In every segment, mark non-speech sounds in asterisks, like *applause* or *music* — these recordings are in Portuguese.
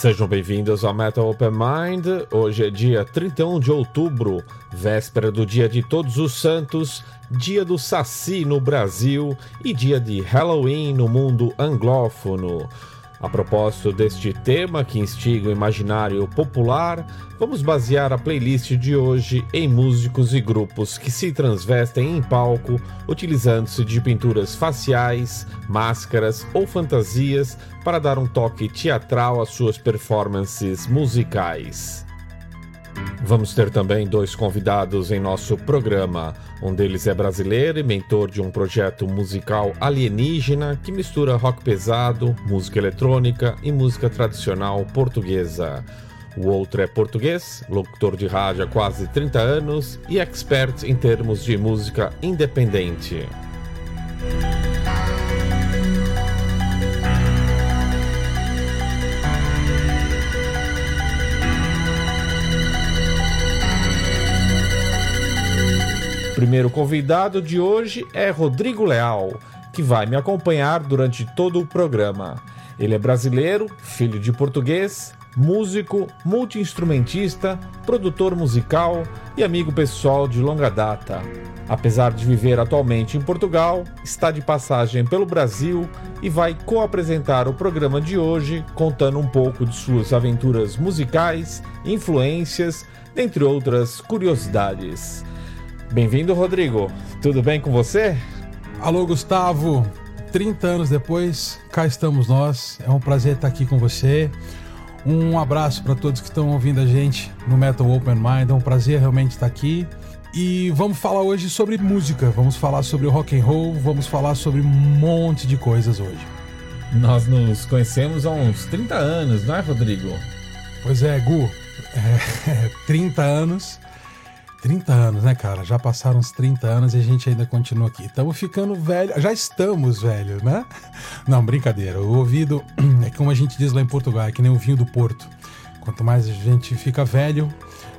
Sejam bem-vindos ao Metal Open Mind. Hoje é dia 31 de outubro, véspera do Dia de Todos os Santos, dia do Saci no Brasil e dia de Halloween no mundo anglófono. A propósito deste tema que instiga o imaginário popular, vamos basear a playlist de hoje em músicos e grupos que se transvestem em palco, utilizando-se de pinturas faciais, máscaras ou fantasias para dar um toque teatral às suas performances musicais. Vamos ter também dois convidados em nosso programa. Um deles é brasileiro e mentor de um projeto musical alienígena que mistura rock pesado, música eletrônica e música tradicional portuguesa. O outro é português, locutor de rádio há quase 30 anos e expert em termos de música independente. Primeiro convidado de hoje é Rodrigo Leal, que vai me acompanhar durante todo o programa. Ele é brasileiro, filho de português, músico, multiinstrumentista, produtor musical e amigo pessoal de longa data. Apesar de viver atualmente em Portugal, está de passagem pelo Brasil e vai co-apresentar o programa de hoje, contando um pouco de suas aventuras musicais, influências, entre outras curiosidades. Bem-vindo, Rodrigo. Tudo bem com você? Alô, Gustavo. 30 anos depois, cá estamos nós. É um prazer estar aqui com você. Um abraço para todos que estão ouvindo a gente no Metal Open Mind. É um prazer realmente estar aqui. E vamos falar hoje sobre música, vamos falar sobre rock and roll, vamos falar sobre um monte de coisas hoje. Nós nos conhecemos há uns 30 anos, não é, Rodrigo? Pois é, Gu. É, *laughs* 30 anos 30 anos, né, cara? Já passaram uns 30 anos e a gente ainda continua aqui. Estamos ficando velho, já estamos velhos, né? *laughs* Não, brincadeira. O ouvido *clears throat* é como a gente diz lá em Portugal, é que nem o vinho do Porto. Quanto mais a gente fica velho,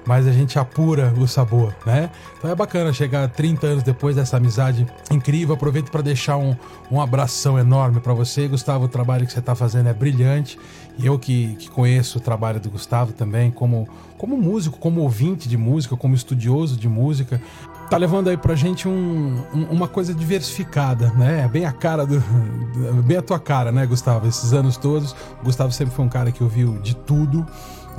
mais a gente apura o sabor, né? Então é bacana chegar 30 anos depois dessa amizade incrível. Aproveito para deixar um, um abração enorme para você, Gustavo. O trabalho que você está fazendo é brilhante. E eu que, que conheço o trabalho do Gustavo também, como, como músico, como ouvinte de música, como estudioso de música, tá levando aí pra gente um, um, uma coisa diversificada, né? É bem a cara do. bem a tua cara, né, Gustavo? Esses anos todos. O Gustavo sempre foi um cara que ouviu de tudo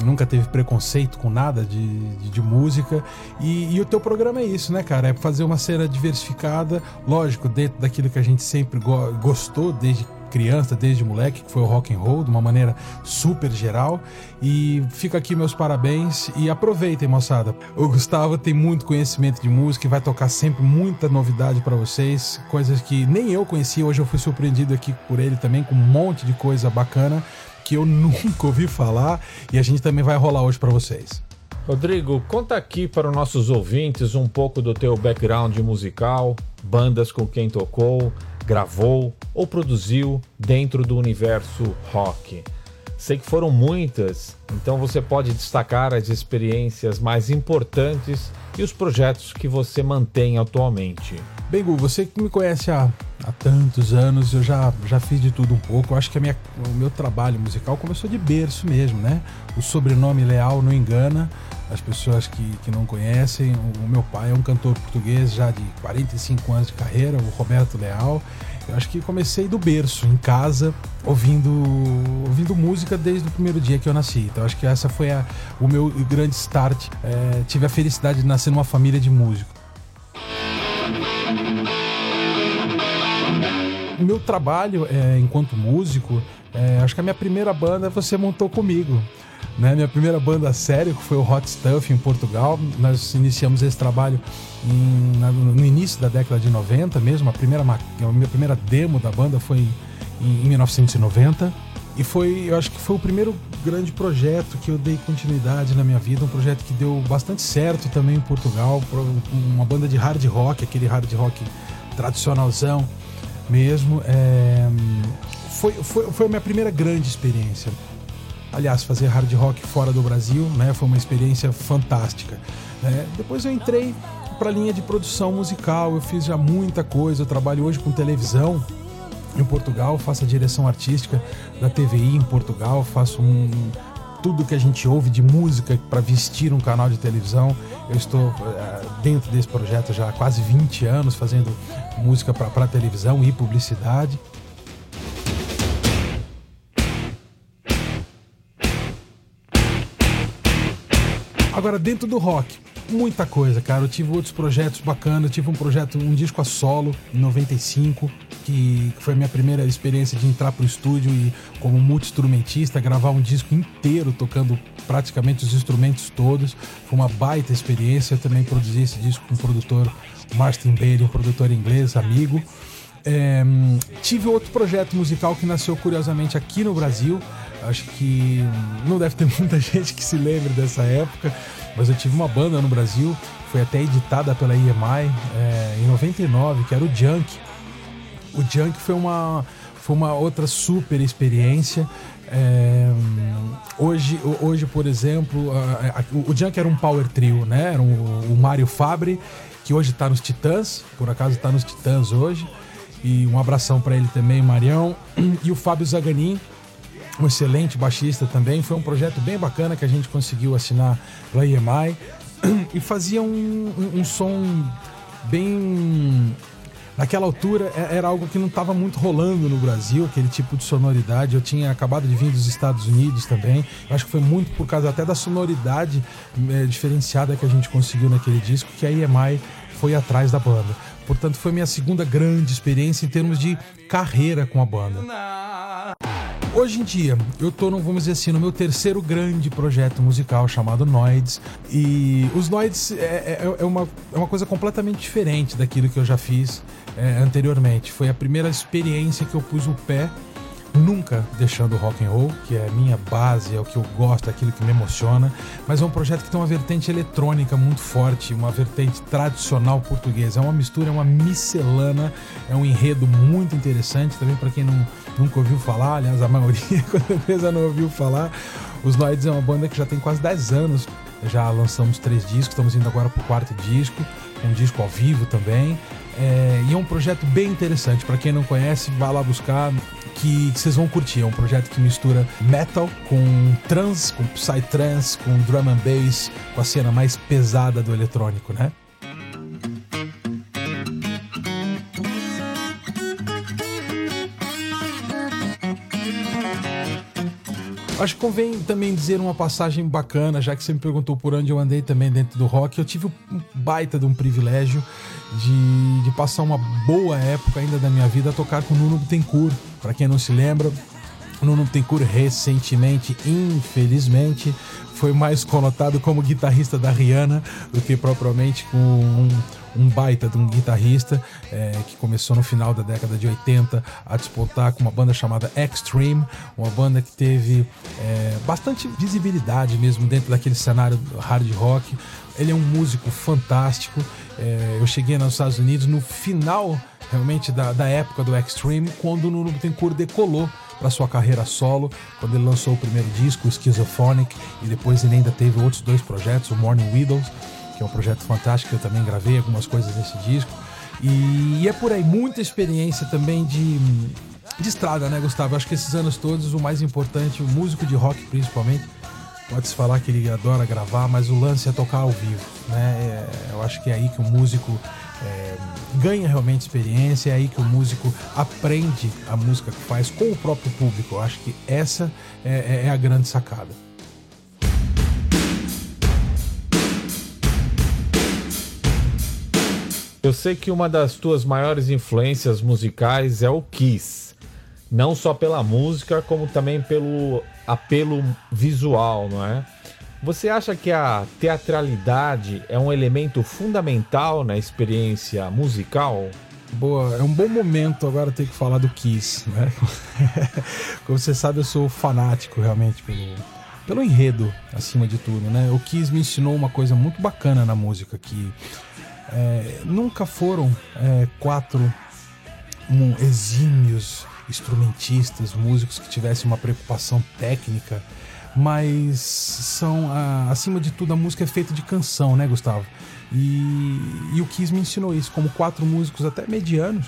nunca teve preconceito com nada de, de, de música. E, e, o teu programa é isso, né, cara? É fazer uma cena diversificada, lógico, dentro daquilo que a gente sempre go gostou desde criança, desde moleque, que foi o rock and roll, de uma maneira super geral. E fica aqui meus parabéns e aproveitem, moçada. O Gustavo tem muito conhecimento de música e vai tocar sempre muita novidade para vocês, coisas que nem eu conhecia. Hoje eu fui surpreendido aqui por ele também com um monte de coisa bacana que eu *laughs* nunca ouvi falar e a gente também vai rolar hoje para vocês. Rodrigo, conta aqui para os nossos ouvintes um pouco do teu background musical, bandas com quem tocou, gravou ou produziu dentro do universo rock. Sei que foram muitas, então você pode destacar as experiências mais importantes e os projetos que você mantém atualmente. Bem, Gu, você que me conhece há, há tantos anos, eu já, já fiz de tudo um pouco. Eu acho que a minha, o meu trabalho musical começou de berço mesmo, né? O sobrenome Leal não engana as pessoas que, que não conhecem. O, meu pai é um cantor português já de 45 anos de carreira, o Roberto Leal. Eu acho que comecei do berço, em casa, ouvindo, ouvindo música desde o primeiro dia que eu nasci. Então acho que essa foi a, o meu grande start. É, tive a felicidade de nascer numa família de músicos. Meu trabalho é, enquanto músico, é, acho que a minha primeira banda você montou comigo. Né? Minha primeira banda séria, que foi o Hot Stuff em Portugal. Nós iniciamos esse trabalho em, na, no início da década de 90 mesmo. A primeira, a minha primeira demo da banda foi em, em 1990. E foi, eu acho que foi o primeiro grande projeto que eu dei continuidade na minha vida, um projeto que deu bastante certo também em Portugal, uma banda de hard rock, aquele hard rock tradicionalzão, mesmo. É, foi, foi, foi a minha primeira grande experiência. Aliás, fazer hard rock fora do Brasil né, foi uma experiência fantástica. Né? Depois eu entrei para a linha de produção musical, eu fiz já muita coisa, eu trabalho hoje com televisão em Portugal, faço a direção artística da TVI em Portugal, faço um, tudo que a gente ouve de música para vestir um canal de televisão. Eu estou uh, dentro desse projeto já há quase 20 anos, fazendo música para televisão e publicidade. Agora, dentro do rock, muita coisa, cara. Eu tive outros projetos bacanas. Eu tive um projeto, um disco a solo, em 95, que foi a minha primeira experiência de entrar pro estúdio e, como multi-instrumentista, gravar um disco inteiro, tocando praticamente os instrumentos todos. Foi uma baita experiência. Eu também produzi esse disco com o produtor Martin Bailey, um produtor inglês, amigo. É, tive outro projeto musical que nasceu curiosamente aqui no Brasil. Acho que não deve ter *laughs* muita gente que se lembre dessa época, mas eu tive uma banda no Brasil, foi até editada pela EMI é, em 99, que era o Junk. O Junk foi uma, foi uma outra super experiência. É, hoje, hoje, por exemplo, a, a, o Junk era um power trio, né? Era um, o Mário Fabre, que hoje está nos Titãs, por acaso está nos Titãs hoje. E um abração para ele também, Marião. E o Fábio Zaganin, um excelente baixista também. Foi um projeto bem bacana que a gente conseguiu assinar pela EMI. E fazia um, um, um som bem naquela altura é, era algo que não estava muito rolando no Brasil, aquele tipo de sonoridade. Eu tinha acabado de vir dos Estados Unidos também. Eu acho que foi muito por causa até da sonoridade é, diferenciada que a gente conseguiu naquele disco que a EMI foi atrás da banda. Portanto, foi minha segunda grande experiência em termos de carreira com a banda. Hoje em dia, eu tô, no, vamos dizer assim, no meu terceiro grande projeto musical chamado Noids. E os Noids é, é, é, uma, é uma coisa completamente diferente daquilo que eu já fiz é, anteriormente. Foi a primeira experiência que eu pus o pé nunca deixando o rock and roll, que é a minha base, é o que eu gosto, é aquilo que me emociona, mas é um projeto que tem uma vertente eletrônica muito forte, uma vertente tradicional portuguesa. É uma mistura, é uma miscelana, é um enredo muito interessante também para quem não, nunca ouviu falar, aliás, a maioria *laughs* com certeza não ouviu falar. Os Noids é uma banda que já tem quase 10 anos, já lançamos três discos, estamos indo agora para o quarto disco, um disco ao vivo também. É, e é um projeto bem interessante. Para quem não conhece, vá lá buscar que vocês vão curtir. É um projeto que mistura metal com trance, com psytrance, com drum and bass, com a cena mais pesada do eletrônico, né? Acho que convém também dizer uma passagem bacana, já que você me perguntou por onde eu andei também dentro do rock. Eu tive um baita de um privilégio de, de passar uma boa época ainda da minha vida a tocar com o Nuno Bittencourt. Para quem não se lembra, o Nuno Bittencourt recentemente, infelizmente, foi mais conotado como guitarrista da Rihanna do que propriamente com um um baita de um guitarrista é, que começou no final da década de 80 a despontar com uma banda chamada Extreme, uma banda que teve é, bastante visibilidade mesmo dentro daquele cenário hard rock. Ele é um músico fantástico. É, eu cheguei nos Estados Unidos no final realmente da, da época do Extreme, quando o Nuno Bittencourt decolou para sua carreira solo, quando ele lançou o primeiro disco, o Schizophonic, e depois ele ainda teve outros dois projetos, o Morning Widows que é um projeto fantástico, eu também gravei algumas coisas nesse disco. E, é por aí, muita experiência também de, de estrada, né, Gustavo? Acho que esses anos todos, o mais importante, o músico de rock principalmente, pode-se falar que ele adora gravar, mas o lance é tocar ao vivo, né? É, eu acho que é aí que o músico é, ganha realmente experiência, é aí que o músico aprende a música que faz com o próprio público. Eu acho que essa é, é, é a grande sacada. Eu sei que uma das tuas maiores influências musicais é o Kiss. Não só pela música, como também pelo apelo visual, não é? Você acha que a teatralidade é um elemento fundamental na experiência musical? Boa, é um bom momento agora ter que falar do Kiss, né? *laughs* Como você sabe, eu sou fanático realmente pelo, pelo enredo, acima de tudo, né? O Kiss me ensinou uma coisa muito bacana na música, que é, nunca foram é, quatro exímios instrumentistas, músicos que tivessem uma preocupação técnica, mas são, acima de tudo, a música é feita de canção, né, Gustavo? E, e o Kiss me ensinou isso, como quatro músicos até medianos,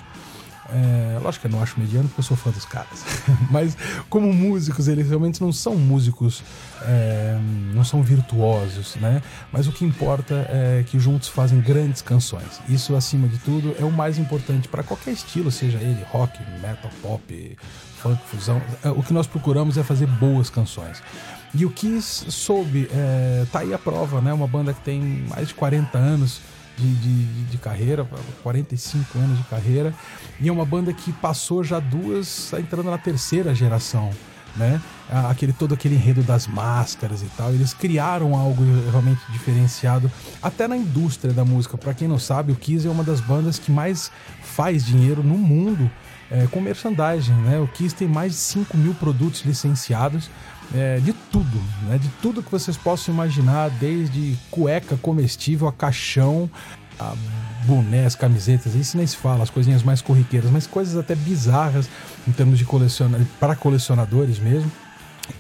É, lógico que eu não acho mediano porque eu sou fã dos caras. *laughs* Mas como músicos, eles realmente não são músicos, é, não são virtuosos, né? Mas o que importa é que juntos fazem grandes canções. Isso, acima de tudo, é o mais importante para qualquer estilo, seja ele rock, metal, pop, funk, fusão. É, o que nós procuramos é fazer boas canções. E o Kiss soube, é, tá aí a prova, né? Uma banda que tem mais de 40 anos de, de, de, carreira, 45 anos de carreira, e é uma banda que passou já duas, tá entrando na terceira geração, né? Aquele, todo aquele enredo das máscaras e tal, eles criaram algo realmente diferenciado, até na indústria da música. Para quem não sabe, o Kiss é uma das bandas que mais faz dinheiro no mundo é, com merchandising, né? O Kiss tem mais de 5 mil produtos licenciados, é, de tudo, né? De tudo que vocês possam imaginar, desde cueca comestível a caixão, a bonés, camisetas, isso nem se fala, as coisinhas mais corriqueiras, mas coisas até bizarras em termos de colecionar para colecionadores mesmo.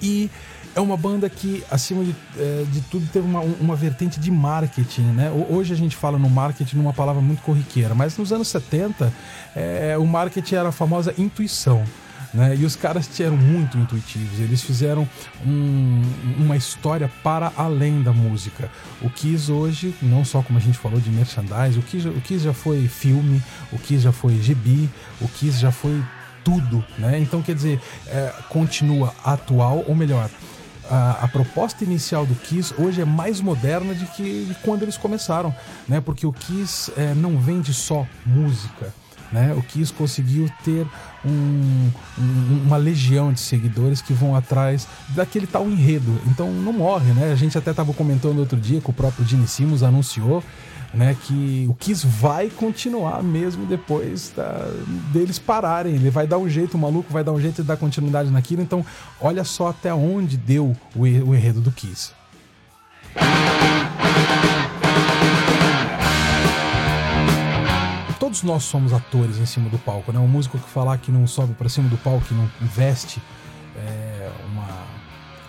E é uma banda que, acima de, é, de tudo, teve uma, uma vertente de marketing, né? Hoje a gente fala no marketing numa palavra muito corriqueira, mas nos anos 70 é, o marketing era a famosa intuição. Né? E os caras eram muito intuitivos, eles fizeram um, uma história para além da música. O Kiss hoje, não só como a gente falou de merchandise, o Kiss, o Kiss já foi filme, o Kiss já foi gibi, o Kiss já foi tudo, né? Então quer dizer, é, continua atual, ou melhor, a, a, proposta inicial do Kiss hoje é mais moderna de que quando eles começaram, né? Porque o Kiss é, não vende só música né? O Kiss conseguiu ter um, um, uma legião de seguidores que vão atrás daquele tal enredo. Então não morre, né? A gente até estava comentando outro dia que o próprio Gene Simmons anunciou né, que o Kiss vai continuar mesmo depois da, deles pararem. Ele vai dar um jeito, o maluco vai dar um jeito de dar continuidade naquilo. Então, olha só até onde deu o, o enredo do Kiss. Todos nós somos atores em cima do palco, né? Um músico que falar que não sobe para cima do palco, que não veste é, uma.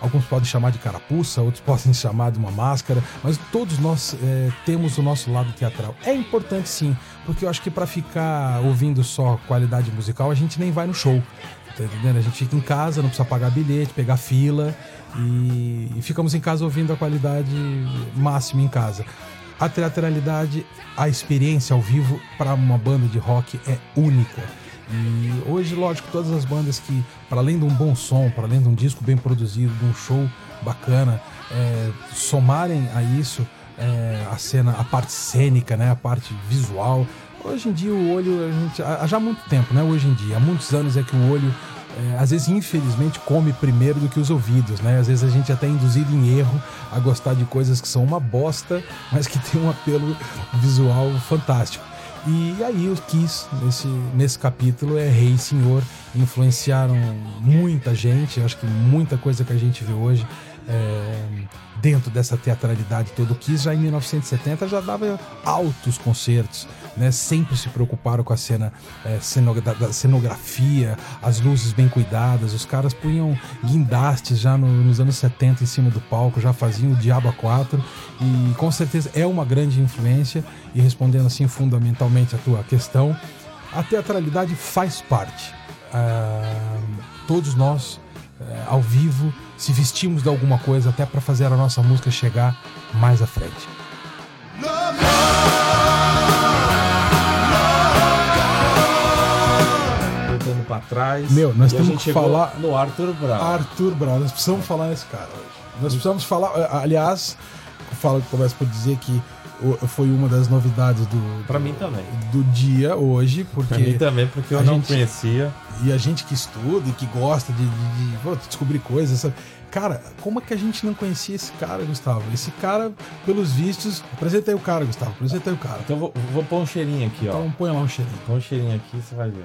Alguns podem chamar de carapuça, outros *laughs* podem chamar de uma máscara, mas todos nós é, temos o nosso lado teatral. É importante sim, porque eu acho que para ficar ouvindo só qualidade musical, a gente nem vai no show. Tá entendendo? A gente fica em casa, não precisa pagar bilhete, pegar fila e, e ficamos em casa ouvindo a qualidade máxima em casa a teatralidade, a experiência ao vivo para uma banda de rock é única. E hoje, lógico, todas as bandas que, para além de um bom som, para além de um disco bem produzido, de um show bacana, é, somarem a isso é, a cena, a parte cênica, né, a parte visual. Hoje em dia o olho, a gente, há já muito tempo, né? Hoje em dia, há muitos anos é que o olho é, às vezes, infelizmente, come primeiro do que os ouvidos, né? Às vezes a gente é até induzido em erro a gostar de coisas que são uma bosta, mas que tem um apelo visual fantástico. E aí o Kiss, nesse, nesse capítulo, é Rei Senhor, influenciaram muita gente, acho que muita coisa que a gente vê hoje é, dentro dessa teatralidade toda. Kiss já em 1970 já dava altos concertos, né? Sempre se preocuparam com a cena é, da cenografia, as luzes bem cuidadas. Os caras punham guindastes já no, nos anos 70 em cima do palco, já faziam o Diabo 4 e com certeza é uma grande influência. E respondendo assim fundamentalmente a tua questão, a teatralidade faz parte. Ah, todos nós, é, ao vivo, se vestimos de alguma coisa até para fazer a nossa música chegar mais à frente. Para trás. Meu, nós temos que falar no Arthur Brown. Arthur Brown, nós precisamos falar nesse cara hoje. Nós precisamos falar, aliás, falo que começa por dizer que foi uma das novidades do. Para mim também. Do dia hoje, porque. Pra mim também, porque eu não gente, conhecia. E a gente que estuda e que gosta de, de, de descobrir coisas, sabe? Cara, como é que a gente não conhecia esse cara, Gustavo? Esse cara, pelos vistos. Apresenta aí o cara, Gustavo. Apresenta aí o cara. Então vou, vou pôr um cheirinho aqui, ó. Então põe lá um cheirinho. Põe um cheirinho aqui, você vai ver.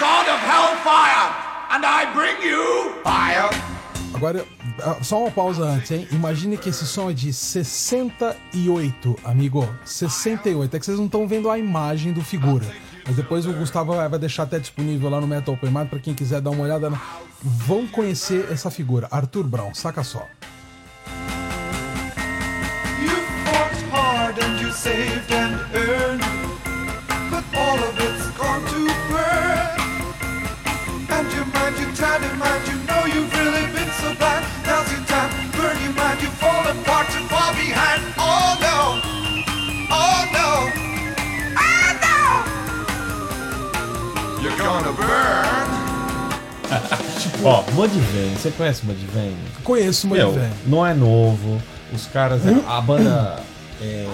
God of hellfire, and I bring you fire. Agora, ah, só uma pausa antes, hein? Imagine que esse som é de 68, amigo. 68. É que vocês não estão vendo a imagem do figura. Mas depois o Gustavo vai deixar até disponível lá no Metal Open Mind para quem quiser dar uma olhada. Vão conhecer essa figura. Arthur Brown, saca só. You fought hard and you saved and earned, Ó, Mudvayne, você conhece Mudvayne? Conheço muito bem. não é novo. Os caras, a banda é,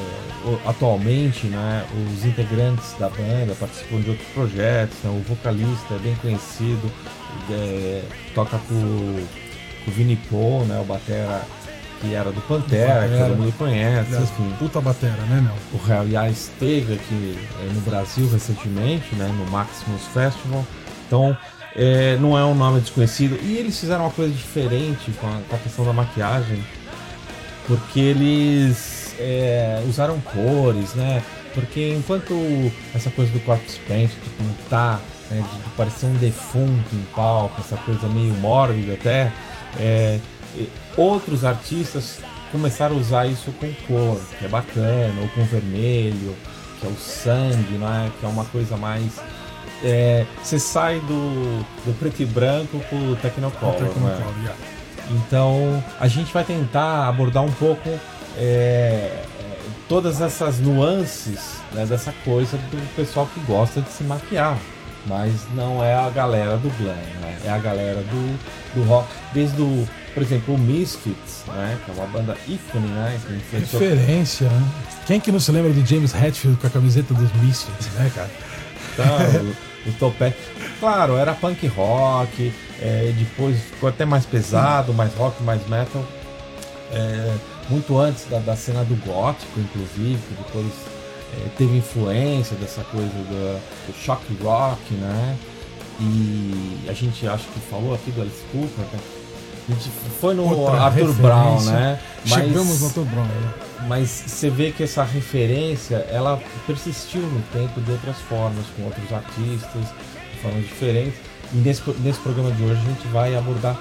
o- atualmente, né? Os integrantes da banda participam de outros projetos. né, o vocalista é bem conhecido, é, toca com, o Vini Paul, né? O batera que era do Pantera, que todo mundo conhece. Aliás, Enfim, Puta batera, né, meu? o Real Yas esteve aqui eh, no Brasil recentemente, né, no Maximus Festival. Então, eh, não é um nome desconhecido. E eles fizeram uma coisa diferente com a, com a questão da maquiagem, porque eles eh, usaram cores, né? Porque enquanto essa coisa do corpse paint, de pintar, né, de, de parecer um defunto em palco, essa coisa meio mórbida até, e outros artistas começaram a usar isso com cor, que é bacana, ou com vermelho, que é o sangue, né? que é uma coisa mais. É, Você sai do, do preto e branco pro que né? yeah. Então a gente vai tentar abordar um pouco é, todas essas nuances né, dessa coisa do pessoal que gosta de se maquiar. Mas não é a galera do glam, né? é a galera do, do rock. Desde o, por exemplo, o Misfits, né? que é uma banda ícone, né? que influenciou Referência, né? Quem que não se lembra do James Hetfield com a camiseta dos Misfits, né, cara? Tá, o, topete. Claro, era punk rock, é, depois ficou até mais pesado, mais rock, mais metal. É, muito antes da, da cena do gótico, inclusive, que depois é, teve influência dessa coisa do, do shock rock, né? E a gente acho que falou aqui do Alice Cooper, né? A gente foi no Outra Arthur Brown, referência. né? Chegamos no Arthur Brown, né? Mas você vê que essa referência ela persistiu no tempo de outras formas, com outros artistas, de formas diferentes. E nesse, nesse programa de hoje a gente vai abordar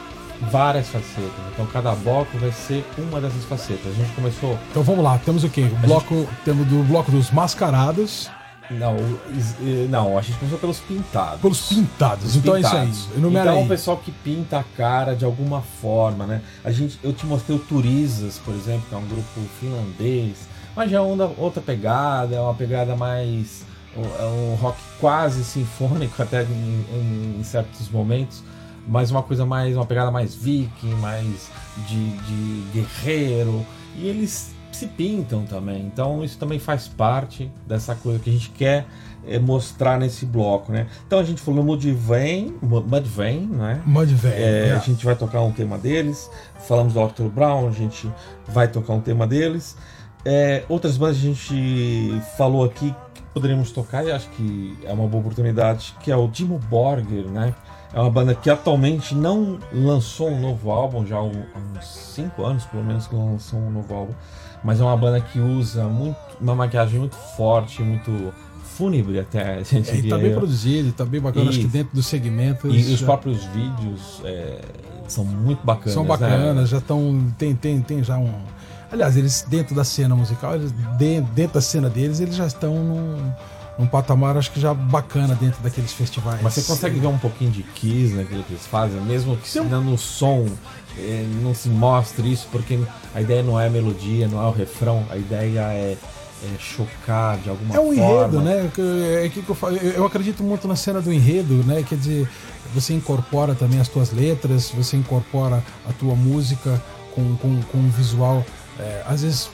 várias facetas. Então cada bloco vai ser uma dessas facetas. A gente começou. Então vamos lá, temos o quê? O bloco, temos do bloco dos mascarados, Não, eh, não, a gente começou pelos pintados. pelos pintados. Os então pintados. é isso aí. Enumera então aí. o pessoal que pinta a cara de alguma forma, né? A gente, eu te mostrei o Turisas, por exemplo, que é um grupo finlandês, mas já é uma outra pegada, é uma pegada mais é um rock quase sinfônico *laughs* até em, em- em certos momentos, mas uma coisa mais uma pegada mais viking, mais de, de guerreiro e eles se pintam também. Então isso também faz parte dessa coisa que a gente quer é, mostrar nesse bloco, né? Então a gente falou Mudvayne, Mudvayne, né? Mud velho. É, né? a gente vai tocar um tema deles. Falamos do Arthur Brown, a gente vai tocar um tema deles. É, outras bandas a gente falou aqui que poderíamos tocar e acho que é uma boa oportunidade, que é o Dimo Borger, né? É uma banda que atualmente não lançou um novo álbum, já há há uns 5 anos pelo menos que não lançou um novo álbum, mas é uma banda que usa muito, uma maquiagem muito forte, muito fúnebre até. *laughs* a gente É, e tá diria bem produzido, tá bem bacana. Acho que dentro dos segmentos. E os já- próprios vídeos é, são muito bacanas. são né? bacanas, já estão. Tem, tem, tem já um. Aliás, eles dentro da cena musical, eles, de- dentro da cena deles, eles já estão num, num patamar, acho que já bacana dentro daqueles festivais. Mas você consegue ver um pouquinho de Kiss naquilo que eles fazem, mesmo que se no som é, não se mostre isso, porque a ideia não é a melodia, não é o refrão, a ideia é, é chocar de alguma É um forma. enredo, né? Que- É que eu, falo, eu eu acredito muito na cena do enredo, né? Quer dizer, você incorpora também as tuas letras, você incorpora a tua música com, com, com um visual, é, às vezes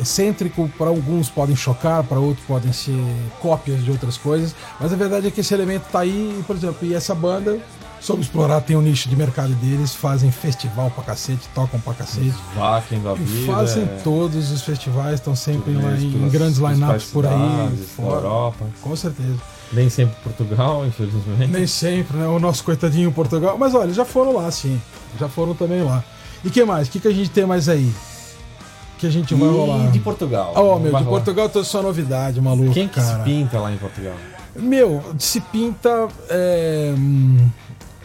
excêntrico, para alguns podem chocar, para outros podem ser cópias de outras coisas, mas a verdade é que esse elemento tá aí, e, por exemplo, e essa banda, soube explorar, tem um nicho de mercado deles, fazem festival pra cacete, tocam pra cacete. Vakin da vida. fazem é, todos os festivais, estão sempre lá em pelas grandes lineups por aí, fora. Europa. Com certeza. Nem sempre Portugal, infelizmente. Nem sempre, né? O nosso coitadinho Portugal. Mas olha, já foram lá, sim. Já foram também lá. E que mais? O que, que a gente tem mais aí? Que a gente vai rolar. De Portugal. Oh, meu, de rolar. Portugal tem só novidade, maluco. Quem que cara. se pinta lá em Portugal? Meu, se pinta. é, hum,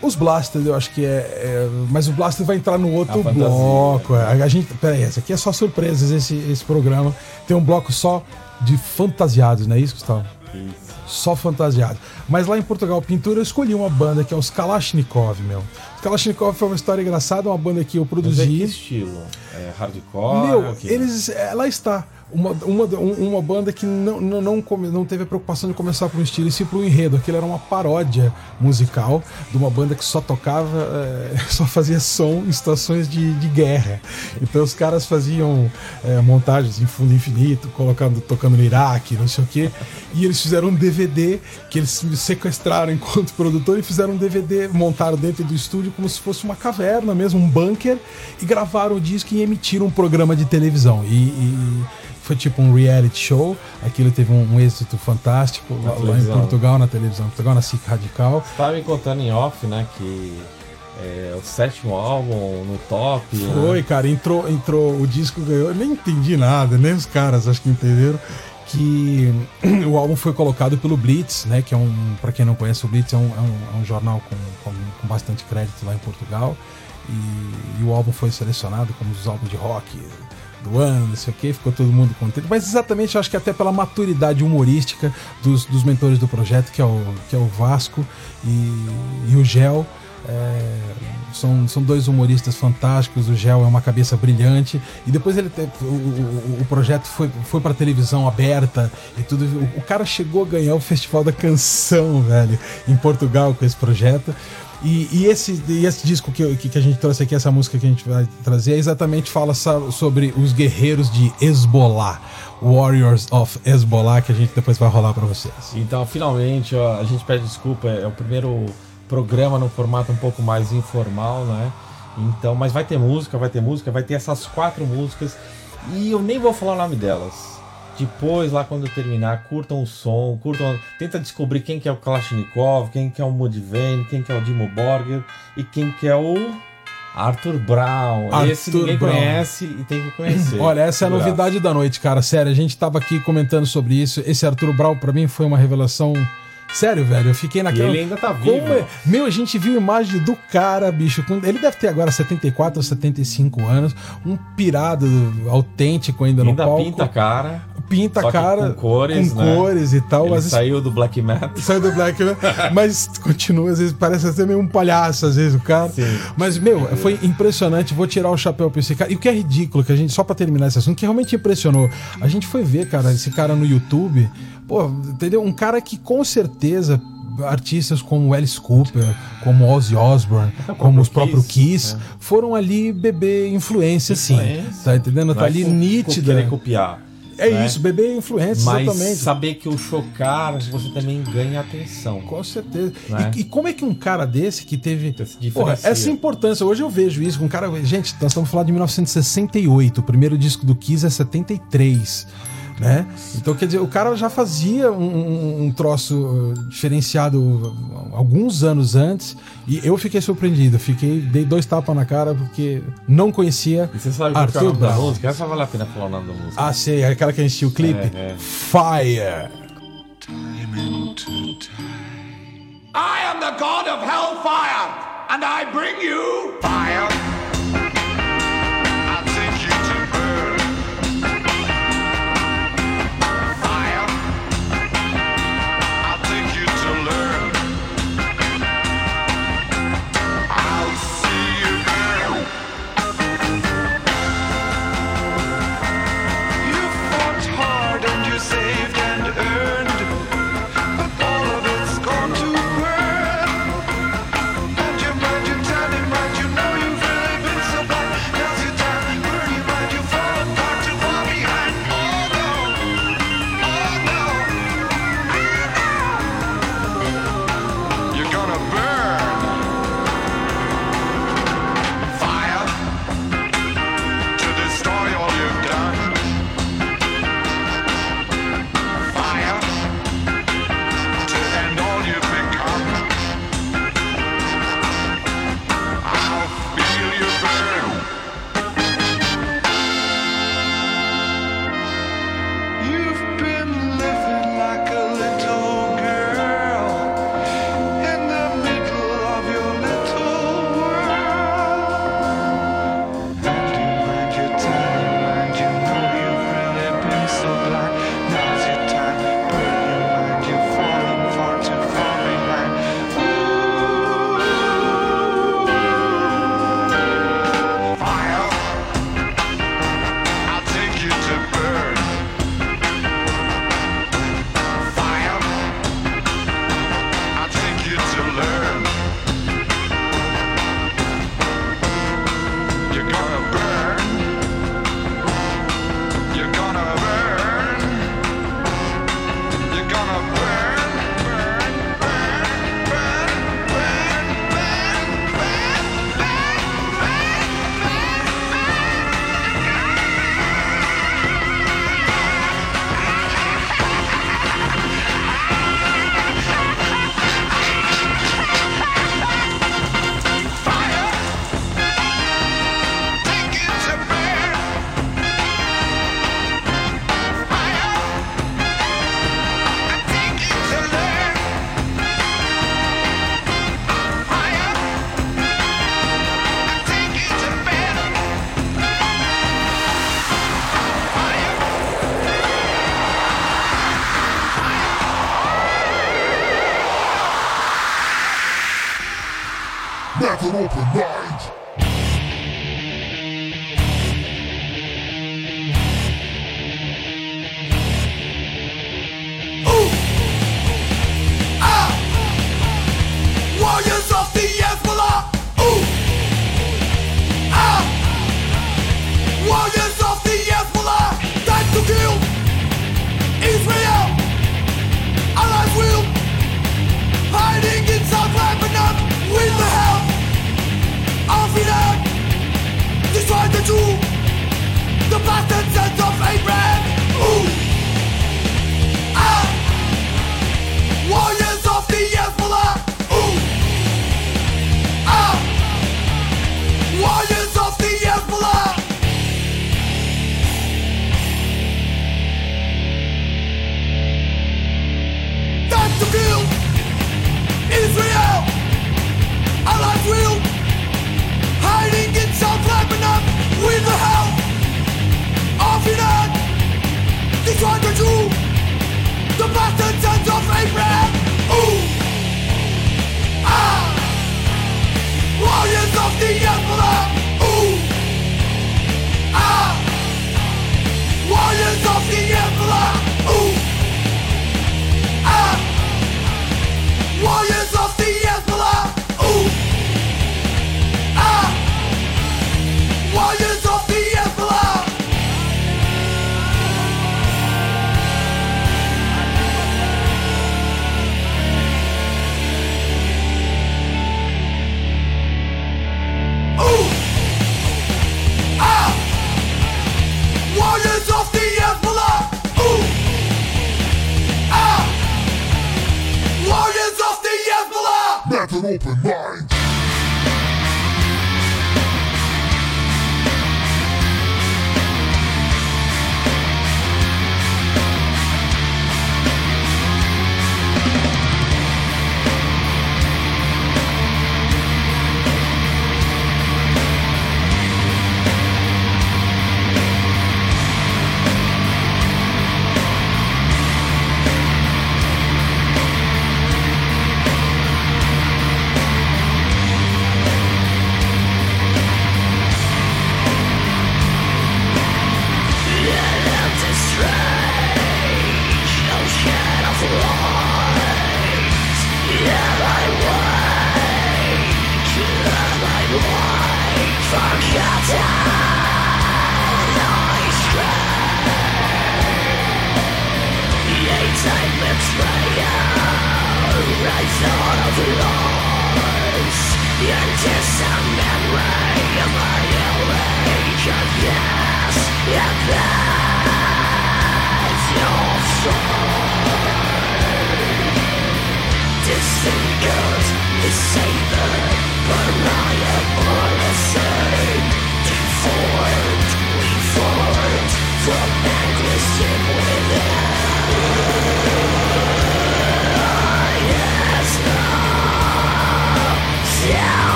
Os Blasters, eu acho que é, é, Mas o Blaster vai entrar no outro A bloco. é. A gente. Peraí, esse aqui é só surpresas, esse, esse programa. Tem um bloco só de fantasiados, não é isso, Gustavo? Isso. Só fantasiados. Mas lá em Portugal, pintura, eu escolhi uma banda que é os Kalashnikov, meu. Os Kalashnikov foi uma história engraçada, uma banda que eu Mas é produzi. que estilo? É hardcore? Meu, eles. é, lá está. Uma, uma, um- uma banda que não, não, não, não teve a preocupação de começar por um estilo e sim por um enredo. Aquilo era uma paródia musical de uma banda que só tocava, é, *laughs* só fazia som em situações de, de guerra. Então os caras faziam é, montagens em fundo infinito, colocando, tocando no Iraque, não sei o quê. E eles fizeram um DVD que eles sequestraram *laughs* enquanto produtor e fizeram um DVD, montaram dentro do estúdio como se fosse uma caverna mesmo, um bunker, e gravaram o disco e emitiram um programa de televisão. E, e foi tipo um reality show. Aquilo teve um, um êxito fantástico lá, lá em. Portugal, na televisão, Portugal, na SIC Radical. Você tava me contando em off, né, que é o sétimo álbum no top. Foi, Né? cara, entrou, entrou, o disco ganhou. Eu nem entendi nada, nem os caras acho que entenderam. Que *clears throat* o álbum foi colocado pelo Blitz, né? Que é um, para quem não conhece, o Blitz é um, é um, é um jornal com, com, com bastante crédito lá em Portugal. E, e o álbum foi selecionado como os álbuns de rock do ano, não sei o que, ficou todo mundo contente. Mas exatamente, acho que até pela maturidade humorística dos, dos mentores do projeto, que é o, que é o Vasco e, e o Gel. É, são, são dois humoristas fantásticos. O Gel é uma cabeça brilhante. E depois ele o, o, o projeto foi, foi para televisão aberta e tudo. O, o cara chegou a ganhar o Festival da Canção, velho, em Portugal com esse projeto. E, e esse, e esse disco que, que, a gente trouxe aqui, essa música que a gente vai trazer, é exatamente fala sobre os guerreiros de Hezbollah, Warriors of Hezbollah, que a gente depois vai rolar para vocês. Então, finalmente, ó, a gente pede desculpa, é o primeiro programa no formato um pouco mais informal, né? Então, mas vai ter música, vai ter música, vai ter essas quatro músicas e eu nem vou falar o nome delas. Depois, lá quando eu terminar, curtam o som, curtam, tenta descobrir quem que é o Kalashnikov, quem que é o Mudvayne, quem que é o Dimo Borger e quem que é o Arthur Brown. Esse Arthur ninguém Brown. conhece e tem que conhecer. *laughs* Olha, essa é a novidade da noite, cara. Sério, a gente tava aqui comentando sobre isso. Esse Arthur Brown, pra mim, foi uma revelação. Sério, velho, eu fiquei E naquela. ele ainda tá vivo. Como é- Meu, a gente viu imagem do cara, bicho. com- Ele deve ter agora 74 ou 75 anos. Um pirado autêntico ainda, no Ainda palco. pinta a cara. Pinta a cara. com cores, com né? cores e tal. Ele vezes saiu do black metal. Sai do Black, né? *laughs* mas continua, às vezes parece até meio um palhaço, às vezes, o cara. Sim. Mas, meu, foi impressionante. Vou tirar o chapéu pra esse cara. E o que é ridículo, que a gente, só pra terminar esse assunto, que realmente impressionou. A gente foi ver, cara, esse cara no YouTube. Pô, entendeu? Um cara que com certeza. Artistas como Alice Cooper, como Ozzy Osbourne, *laughs* como os próprios Kiss, é. foram ali beber influência, sim. Tá entendendo? Tá Não é ali nítida. Querer copiar. É né? isso, beber influência, Mas exatamente. saber que o chocar você também ganha atenção. Com certeza. Né? E, e como é que um cara desse que teve diferencia. porra, essa importância, hoje eu vejo isso com um cara. Gente, nós estamos falando de 1968, o primeiro disco do Kiss é 73. Né? Então, quer dizer, o cara já fazia um, um- troço uh, diferenciado uh, alguns anos antes e eu fiquei surpreendido. Fiquei, dei dois tapas na cara porque não conhecia E você sabe qual que é o Arthur nome da Brown. música? Essa vale a pena falar o nome da música. Ah, sei, aquela que a gente assistiu o clipe. É, é. Fire! I am the god of hellfire, and I bring you fire. That's an open mind.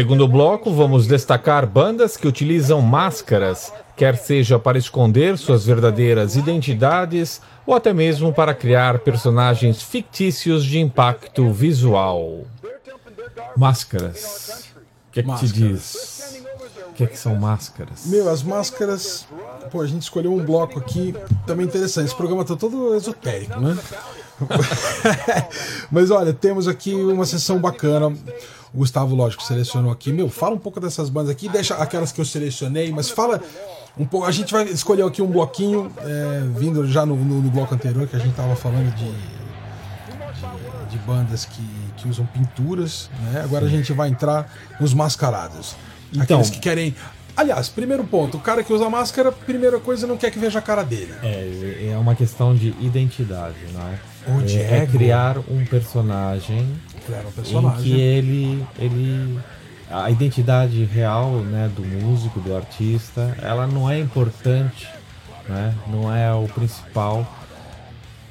Segundo bloco, vamos destacar bandas que utilizam máscaras, quer seja para esconder suas verdadeiras identidades ou até mesmo para criar personagens fictícios de impacto visual. Máscaras. O que é que te Máscaras. diz? O que é que são máscaras? Meu, as máscaras. Pô, a gente escolheu um bloco aqui também interessante. Esse programa tá todo esotérico, né? *laughs* Mas olha, temos aqui uma sessão bacana. O Gustavo, lógico, selecionou aqui. Meu, fala um pouco dessas bandas aqui, deixa aquelas que eu selecionei, mas fala um pouco. A gente vai escolher aqui um bloquinho, é, vindo já no, no- no bloco anterior, que a gente tava falando de, de, de bandas que, que usam pinturas, né? Agora a gente vai entrar nos mascarados. Então- Aqueles que querem. Aliás, primeiro ponto, o cara que usa máscara, primeira coisa, não quer que veja a cara dele. É, é uma questão de identidade, não é? Ou de é, é criar um personagem Um em personagem. que ele, ele a identidade real né, do músico, do artista, ela não é importante, né, não é o principal.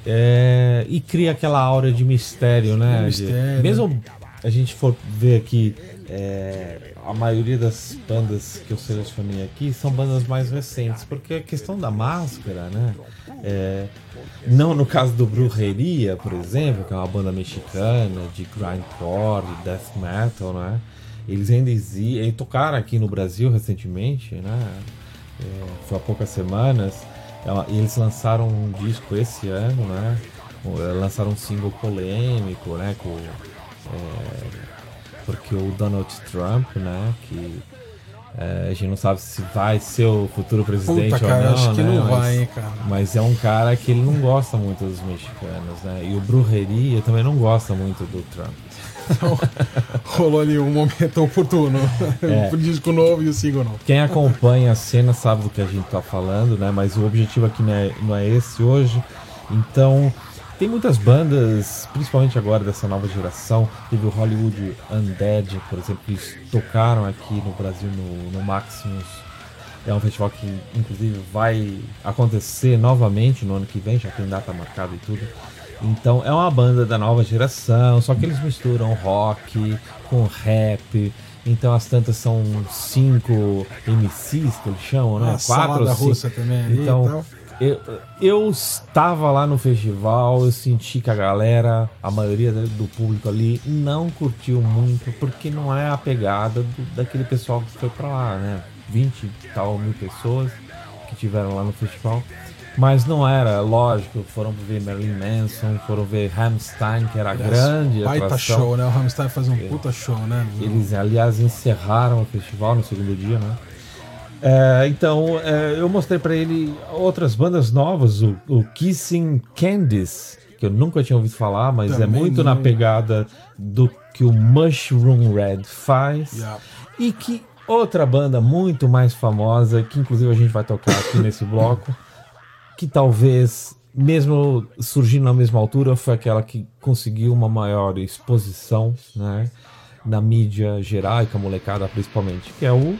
É, e cria aquela aura de mistério, né? Um de- mistério. mesmo a gente for ver aqui, é, a maioria das bandas que eu selecionei aqui são bandas mais recentes, porque a questão da máscara, né? é, não no caso do Brujeria, por exemplo, que é uma banda mexicana de grindcore, de death metal, né? Eles ainda existem, eles tocaram aqui no Brasil recentemente, né? É, foi há poucas semanas. Ela- E eles lançaram um disco esse ano, né? Lançaram um single polêmico, né? Com, é, porque o Donald Trump, né? Que É, a gente não sabe se vai ser o futuro presidente Puta, ou cara, não, acho que né? não Mas- vai, hein, cara. Mas é um cara que ele não gosta muito dos mexicanos, né? E o Brujeria também não gosta muito do Trump. *laughs* Rolou ali um momento oportuno. É. o *laughs* disco novo e o single novo. Quem acompanha a cena sabe do que a gente tá falando, né? Mas o objetivo aqui não é, não é esse hoje. Então, tem muitas bandas, principalmente agora dessa nova geração. Teve o Hollywood Undead, por exemplo, que eles tocaram aqui no Brasil no, no Maximus. É um festival que, inclusive, vai acontecer novamente no ano que vem, já tem data marcada e tudo. Então, é uma banda da nova geração, só que eles misturam rock com rap. Então, as tantas são cinco MCs que eles chamam, né? Ah, salada ou cinco. russa também Então, tal. Eu, eu estava lá no festival, eu senti que a galera, a maioria do público ali, não curtiu muito, porque não é a pegada do- daquele pessoal que foi pra lá, né? 20 e tal mil pessoas que tiveram lá no festival. Mas não era, lógico, foram ver Marilyn Manson, foram ver Rammstein, que era a grande Baita atração. show, né? O Rammstein faz um puta show, né? Eles, aliás, encerraram o festival no segundo dia, né? É, então, é, eu mostrei pra ele outras bandas novas, o, o Kissing Candies, que eu nunca tinha ouvido falar, mas é Também muito na não. pegada do que o Mushroom Red faz. Yeah. E que outra banda muito mais famosa, que inclusive a gente vai tocar aqui *coughs* nesse bloco, que talvez, mesmo surgindo na mesma altura, foi aquela que conseguiu uma maior exposição, né? Na mídia geral e com a molecada principalmente, que é o...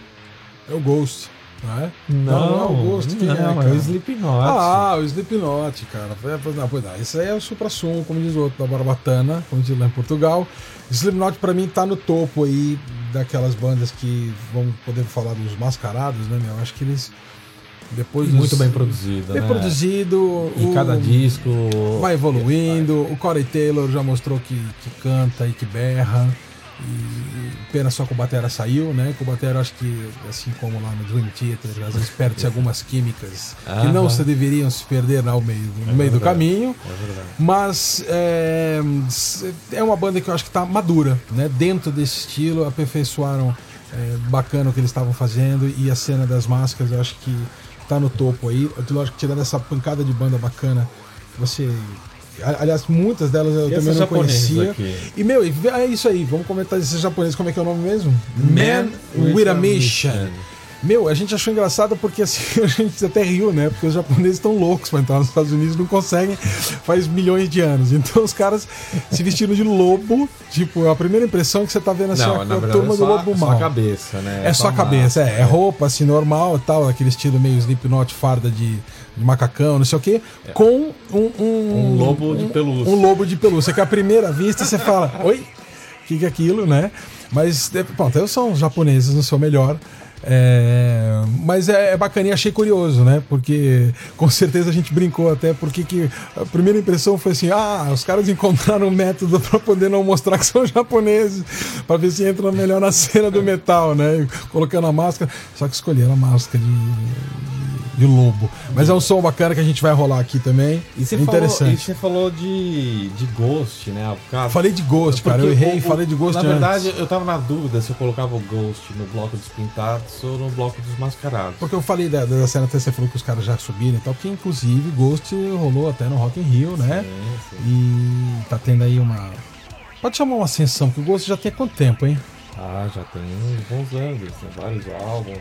É o Ghost, não é? Não, é o Ghost, quem não, é, é, cara? o Slipknot. Ah, o Slipknot, cara. É, não, pois não. Esse aí é o supra-sumo, como diz o outro, da Barbatana, como diz lá em Portugal. Slipknot, pra mim, tá no topo aí daquelas bandas que vamos poder falar dos mascarados, né, meu? Acho que eles. Depois dos- muito bem produzido, Bem né? produzido. E o- cada disco... Vai evoluindo. O Corey Taylor já mostrou que, que canta e que berra. E pena só que o Batera saiu, né? Que o Batera, acho que, assim como lá no Dream Theater, às vezes perde-se algumas químicas que não Aham. se deveriam se perder ao meio, no meio do caminho. É verdade. Mas é, é uma banda que eu acho que está madura, né? Dentro desse estilo, aperfeiçoaram é, bacana o que eles estavam fazendo e a cena das máscaras eu acho que tá no topo aí. Lógico que tirando essa pancada de banda bacana, você. Aliás, muitas delas eu E também não conhecia. aqui? E meu, é isso aí, vamos comentar esses japoneses, como é que é o nome mesmo? Man with a Mission. Meu, a gente achou engraçado porque assim, *laughs* a gente até riu, né? Porque os japoneses estão loucos pra entrar nos Estados Unidos, não conseguem faz milhões de anos. Então os caras se vestiram de lobo, tipo, a primeira impressão é que você tá vendo assim, Não, a, na verdade turma é do só, lobo só mal. a cabeça, né? É só a cabeça, é, é roupa assim normal e tal, aquele estilo meio Slipknot, farda de, de macacão, não sei o quê, com um, um, Um lobo de pelúcia. Um lobo de pelúcia, que à primeira vista você fala, *laughs* oi, o que, que é aquilo, né? Mas, é, pronto, eu sou japoneses, não sou melhor. É, mas é, é bacaninha, achei curioso, né? Porque com certeza a gente brincou até, porque que a primeira impressão foi assim: ah, os caras encontraram um método para poder não mostrar que são *laughs* japoneses, para ver se entram melhor na cena do metal, né? Colocando a máscara, só que escolheram a máscara de, de lobo. Mas é um som bacana que a gente vai rolar aqui também. E você falou, Interessante. e você falou de, de Ghost, né? O cara- Falei de Ghost, cara. Eu errei, o- falei de Ghost Na antes. verdade, eu tava na dúvida se eu colocava o Ghost no bloco dos pintados ou no bloco dos mascarados. Porque eu falei da, da cena até você falou que os caras já subiram e tal, que inclusive Ghost rolou até no Rock in Rio, né? Sim, sim. E tá tendo aí uma. Pode chamar uma ascensão, que o Ghost já tem quanto tempo, hein? Ah, já tem uns bons anos, tem vários álbuns.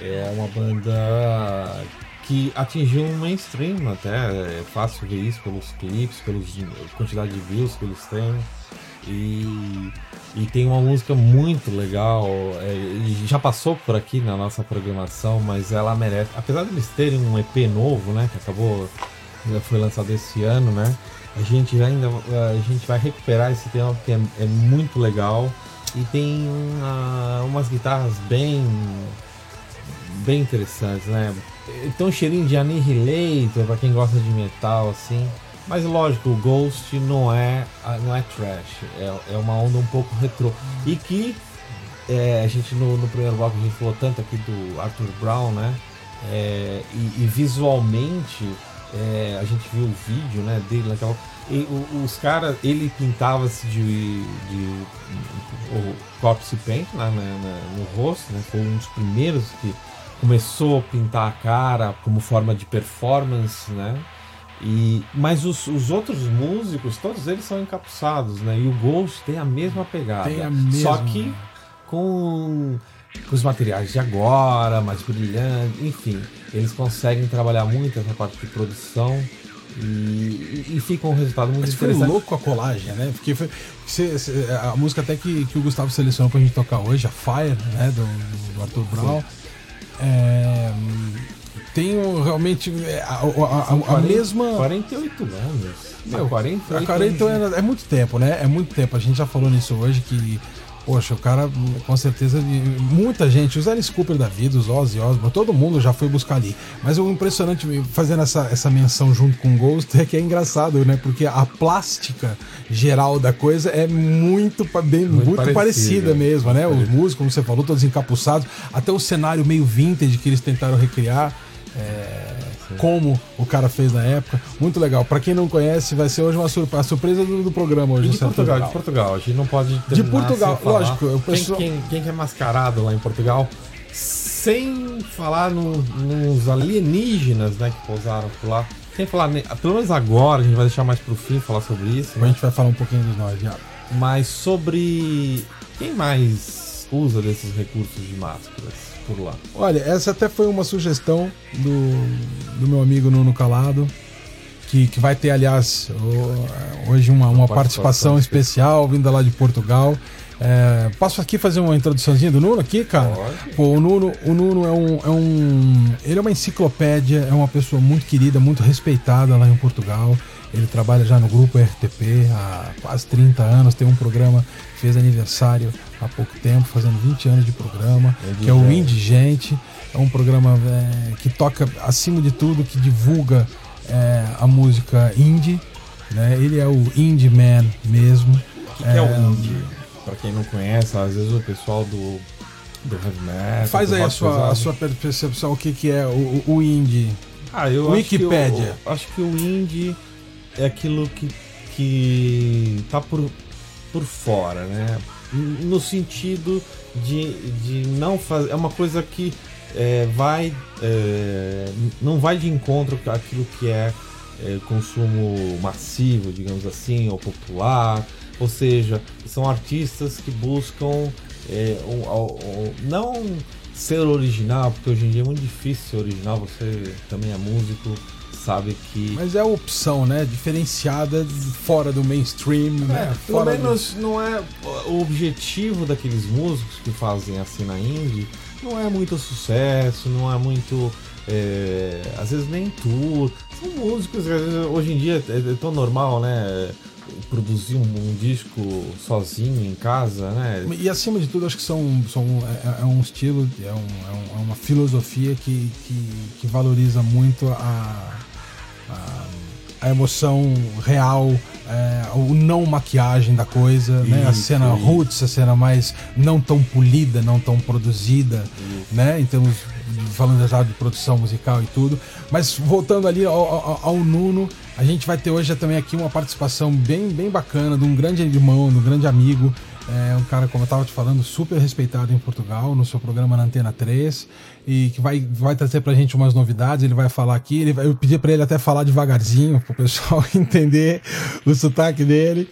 É uma banda que atingiu um mainstream até. É fácil ver isso pelos clipes, pelos quantidade de views que eles têm. E, e tem uma música muito legal. é, já passou por aqui na nossa programação, mas ela merece. Apesar de eles terem um EP novo, né? Que acabou. Já foi lançado esse ano, né? A gente ainda a gente vai recuperar esse tema porque é, é muito legal e tem uma- umas guitarras bem bem interessantes, né? Um cheirinho de Annihilator pra quem gosta de metal assim, mas lógico, o Ghost não é não é trash, é, é uma onda um pouco retrô e que é, a gente no, no primeiro bloco a gente falou tanto aqui do Arthur Brown, né? É, e, e visualmente é, a gente viu o vídeo né, dele naquela. e o- os caras, ele pintava-se de, de o corpse paint né, na- na- no rosto, né? Foi um dos primeiros que começou a pintar a cara como forma de performance, né? E, mas os, os outros músicos, todos eles são encapuçados, né? E o Ghost tem a mesma pegada. Tem a Só mesma. que com, com os materiais de agora, mais brilhantes, enfim. Eles conseguem trabalhar muito essa parte de produção e, e, fica um resultado muito Mas foi interessante. louco a colagem, né? Porque foi, cê- cê- a música até que, que o Gustavo selecionou pra gente tocar hoje, a Fire, né? Do, do Arthur Brown. É, um, realmente é, a, a- a- a- mesma. 48 anos. Meu, 48 a 40 anos. anos é muito tempo, né? É muito tempo. A gente já falou nisso hoje que, poxa, o cara, com certeza, muita gente, os Alice Cooper da vida, os Ozzy Osbourne, todo mundo já foi buscar ali. Mas o impressionante, fazendo essa, essa menção junto com o Ghost, é que é engraçado, né? Porque a plástica geral da coisa é muito, bem, muito, parecida. parecida mesmo, né? Os músicos, como você falou, todos encapuçados, até o cenário meio vintage que eles tentaram recriar. é, como o cara fez na época, muito legal. Pra quem não conhece, vai ser hoje uma surpresa, a surpresa do, do programa hoje. E de Portugal, de Portugal. A gente não pode terminar Portugal, lógico, o Quem- pessoal- Quem, quem que é mascarado lá em Portugal, sem falar no- nos alienígenas né, que pousaram por lá, sem falar, pelo menos agora, a gente vai deixar mais pro fim falar sobre isso, A né? gente vai falar um pouquinho dos nós, já. mas sobre quem mais usa desses recursos de máscaras por lá. Olha, essa até foi uma sugestão do, do meu amigo Nuno Calado, que, que vai ter, aliás, hoje uma, uma participação participação especial vinda lá de Portugal. É, posso aqui fazer uma introduçãozinha do Nuno aqui, cara? Pô, o Nuno, o Nuno é, um, é um. Ele é uma enciclopédia, é uma pessoa muito querida, muito respeitada lá em Portugal. Ele trabalha já no grupo RTP há quase 30 anos, tem um programa, fez aniversário há pouco tempo, fazendo 20 anos de programa, que é o Indigente. É um programa é, que toca, acima de tudo, que divulga é, a música indie. Né? Ele é o Indie Man mesmo. O que, que é, o indie? Pra quem não conhece, às vezes o pessoal do, metal. Faz aí a sua, a sua percepção, o que, que é o, o indie. Ah, eu Wikipédia. Acho que, o, acho que o indie é aquilo que, que tá por, por fora, né? No sentido de, de não fazer. É uma coisa que é, vai. é, não vai de encontro aquilo que é, é, consumo massivo, digamos assim, ou popular. Ou seja, são artistas que buscam é, um- um- não ser original, porque hoje em dia é muito difícil ser original, você também é músico, sabe que. Mas é a opção, né? Diferenciada fora do mainstream, né? É, pelo Fora do- menos não é o objetivo daqueles músicos que fazem assim na indie, não é muito sucesso, não é muito. é, às vezes nem tour. São músicos, vezes, hoje em dia é, é tão normal, né? Produzir um, um disco sozinho em casa, né? E acima de tudo, acho que são, são é, é um estilo, é, um- é um- é uma filosofia que, que, que valoriza muito a, a, a emoção real, é, o não maquiagem da coisa, né? A cena isso. roots, a cena mais não tão polida, não tão produzida, né? Em termos de- falando já de produção musical e tudo. Mas voltando ali ao, ao- ao Nuno, a gente vai ter hoje também aqui uma participação bem, bem bacana de um grande irmão, de um grande amigo. É um cara, como eu tava te falando, super respeitado em Portugal, no seu programa na Antena 3, e que vai, vai trazer pra gente umas novidades. Ele vai falar aqui, ele vai, eu pedi pra ele até falar devagarzinho, pro pessoal *laughs* entender o sotaque dele.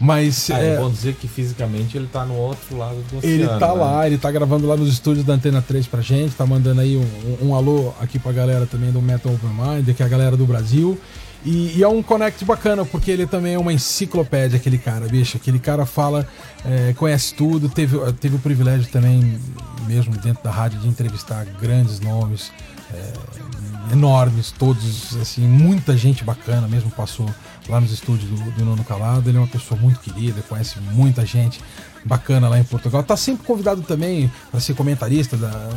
Mas Ah, é é, bom dizer que fisicamente ele tá no outro lado do oceano. ele tá né? lá, ele tá gravando lá nos estúdios da Antena 3 pra gente, tá mandando aí um, um alô aqui pra galera também do Metal Open Mind, que é a galera do Brasil. E, e é um connect bacana, porque ele também é uma enciclopédia, aquele cara, bicho. Aquele cara fala, é, conhece tudo, teve, teve o privilégio também, mesmo dentro da rádio, de entrevistar grandes nomes, é, enormes, todos, assim, muita gente bacana mesmo passou lá nos estúdios do, do Nuno Calado. Ele é uma pessoa muito querida, conhece muita gente bacana lá em Portugal. Tá sempre convidado também para ser comentarista da-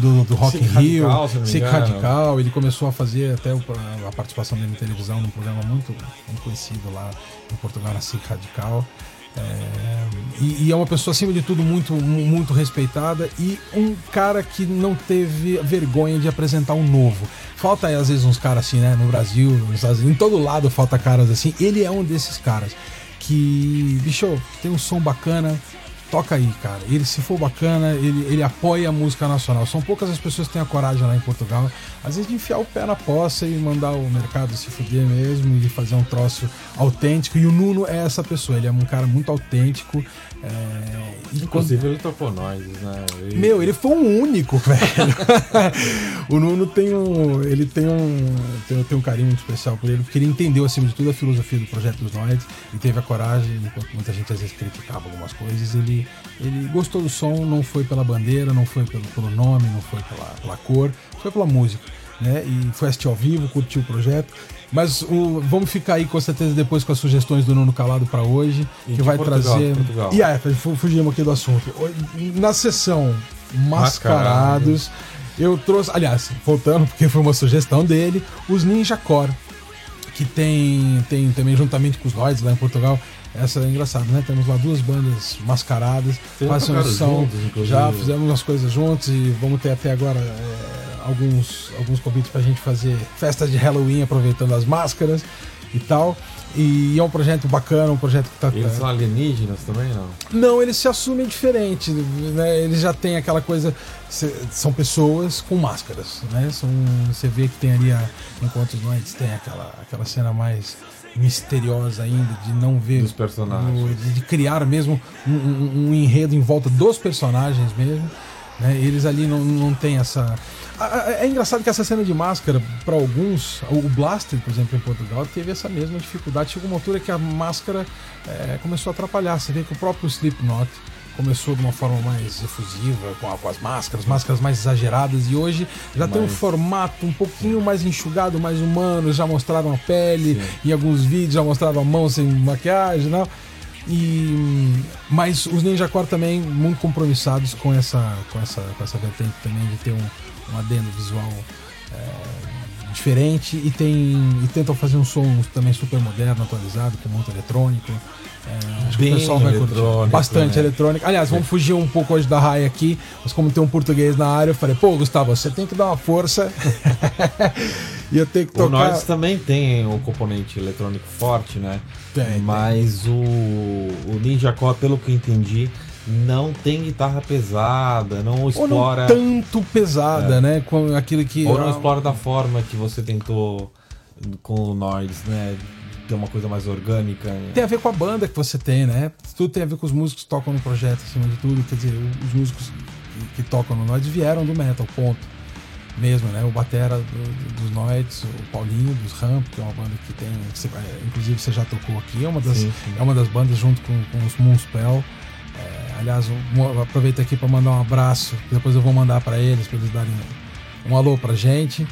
do, do Rock in Rio, Radical, se não me SIC engano. Radical. Ele começou a fazer até a participação dele em televisão num programa muito, muito conhecido lá em Portugal, na SIC Radical. É, e, e é uma pessoa, acima de tudo, muito, mu- muito respeitada e um cara que não teve vergonha de apresentar um novo. Falta às vezes uns caras assim, né? No Brasil, nos em todo lado falta caras assim. Ele é um desses caras que, bicho, tem um som bacana. Toca aí, cara. Ele, se for bacana, ele, ele apoia a música nacional. São poucas as pessoas que têm a coragem lá em Portugal, às vezes, de enfiar o pé na poça e mandar o mercado se fuder mesmo e fazer um troço autêntico. E o Nuno é essa pessoa. Ele é um cara muito autêntico. É, e quando- Inclusive ele tocou nós, né? E- meu, ele foi um único, *laughs* velho. o Nuno tem um. Ele tem um. Tem, tem um carinho muito especial por ele, porque ele entendeu, acima de tudo, a filosofia do projeto dos Noides e teve a coragem, enquanto muita gente às vezes criticava algumas coisas, ele, ele gostou do som, não foi pela bandeira, não foi pelo, pelo nome, não foi pela, pela cor, foi pela música. Né? E foi assistir ao vivo, curtiu o projeto. Mas o, vamos ficar aí com certeza depois com as sugestões do Nuno Calado para hoje, E que vai Portugal, trazer. Portugal. E aí, fu- fugimos aqui do assunto. Na sessão Mascarados, eu trouxe, aliás, voltando, porque foi uma sugestão dele, os Ninja Core, que tem, tem também juntamente com os Lloyds lá em Portugal. Essa é engraçado, né? Temos lá duas bandas mascaradas, Vocês fazem tocaram som. juntos. Já fizemos umas coisas juntos e vamos ter até agora é, alguns, alguns convites pra gente fazer festa de Halloween aproveitando as máscaras e tal. E é um projeto bacana, um projeto que tá. Eles são alienígenas também, não? Não, eles se assumem diferente, né? Eles já têm aquela coisa. São pessoas com máscaras, né? São, você vê que tem ali a, enquanto os noites tem aquela, aquela cena mais misteriosa ainda de não ver Dos personagens. de, de criar mesmo um, um- um enredo em volta dos personagens mesmo. Né? Eles ali não, não tem essa. É engraçado que essa cena de máscara, para alguns, o Blaster, por exemplo, em Portugal, teve essa mesma dificuldade. Chegou uma altura que a máscara é, começou a atrapalhar. Você vê que o próprio Slipknot começou de uma forma mais efusiva, com, com as máscaras, máscaras mais exageradas, e hoje já tem um formato um pouquinho mais enxugado, mais humano. Já mostraram a pele, em alguns vídeos já mostraram a mão sem maquiagem, não. E mas os Ninja Core também muito compromissados com essa com essa com essa vertente também de ter um, um adendo visual é, diferente e tem e tentam fazer um som também super moderno, atualizado, com muito eletrônico. É, acho que o pessoal vai curtir. Bastante né? eletrônico. Aliás, vamos fugir um pouco hoje da raia aqui, mas como tem um português na área, eu falei, pô, Gustavo, você tem que dar uma força. *laughs* e eu tenho que O tocar. Nords também tem um componente eletrônico forte, né? Tem, tem. Mas o, o Ninja Core, pelo que eu entendi, não tem guitarra pesada, não Ou explora. não tanto pesada, né? Com aquilo que. Ou não explora da forma que você tentou com o Nords, né? Ter uma coisa mais orgânica. né? Tem a ver com a banda que você tem, né? Tudo tem a ver com os músicos que tocam no projeto, acima de tudo. Quer dizer, os músicos que, tocam no Noids vieram do metal, ponto. Mesmo, né? O Batera do- dos Noids, o Paulinho dos Ramp, que é uma banda que tem. que você- é, inclusive você já tocou aqui, é uma das, Sim, sim. É uma das bandas junto com, com os Moonspell. Aliás, um, aproveito aqui para mandar um abraço, depois eu vou mandar para eles, para eles darem um, alô pra gente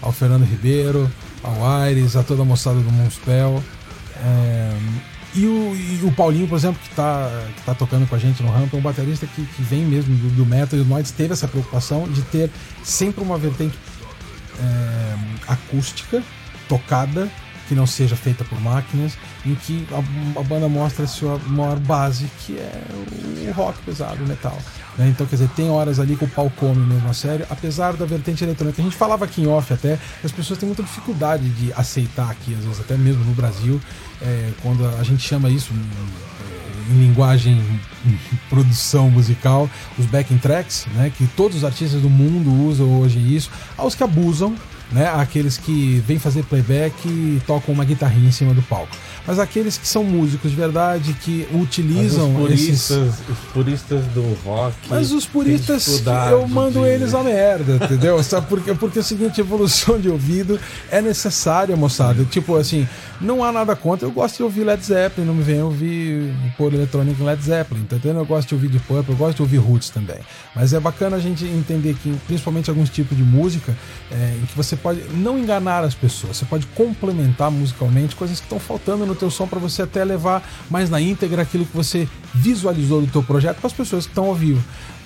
ao Fernando Ribeiro, ao Aires, a toda a moçada do Moonspell. É, e, o, e o Paulinho, por exemplo, que está que tá tocando com a gente no Ramp, é um baterista que, que vem mesmo do, do metal e o Noids teve essa preocupação de ter sempre uma vertente é, acústica, tocada, que não seja feita por máquinas, em que a, a banda mostra a sua maior base, que é o, rock pesado, o metal. né? Então, quer dizer, tem horas ali que o pau come mesmo a sério, apesar da vertente eletrônica. A gente falava aqui em off até, as pessoas têm muita dificuldade de aceitar aqui, às vezes até mesmo no Brasil, é, quando a gente chama isso em linguagem *laughs* produção musical, os backing tracks, né, que todos os artistas do mundo usam hoje isso, aos que abusam, né, aqueles que vêm fazer playback e tocam uma guitarrinha em cima do palco. Mas aqueles que são músicos de verdade, que Mas utilizam os esses puristas, os puristas do rock. mas os puristas, eu mando de- eles a merda, entendeu? Sabe por quê? Porque é o seguinte, evolução de ouvido é necessária, moçada. Tipo assim, não há nada contra. Eu gosto de ouvir Led Zeppelin, não me venha ouvir pôr eletrônico em Led Zeppelin, tá entendendo? Eu gosto de ouvir de Purple, eu gosto de ouvir Roots também. Mas é bacana a gente entender que, principalmente alguns tipos de música, é, em que você pode não enganar as pessoas, você pode complementar musicalmente coisas que estão faltando no teu som para você até levar mais na íntegra aquilo que você visualizou do teu projeto para as pessoas que estão ao vivo.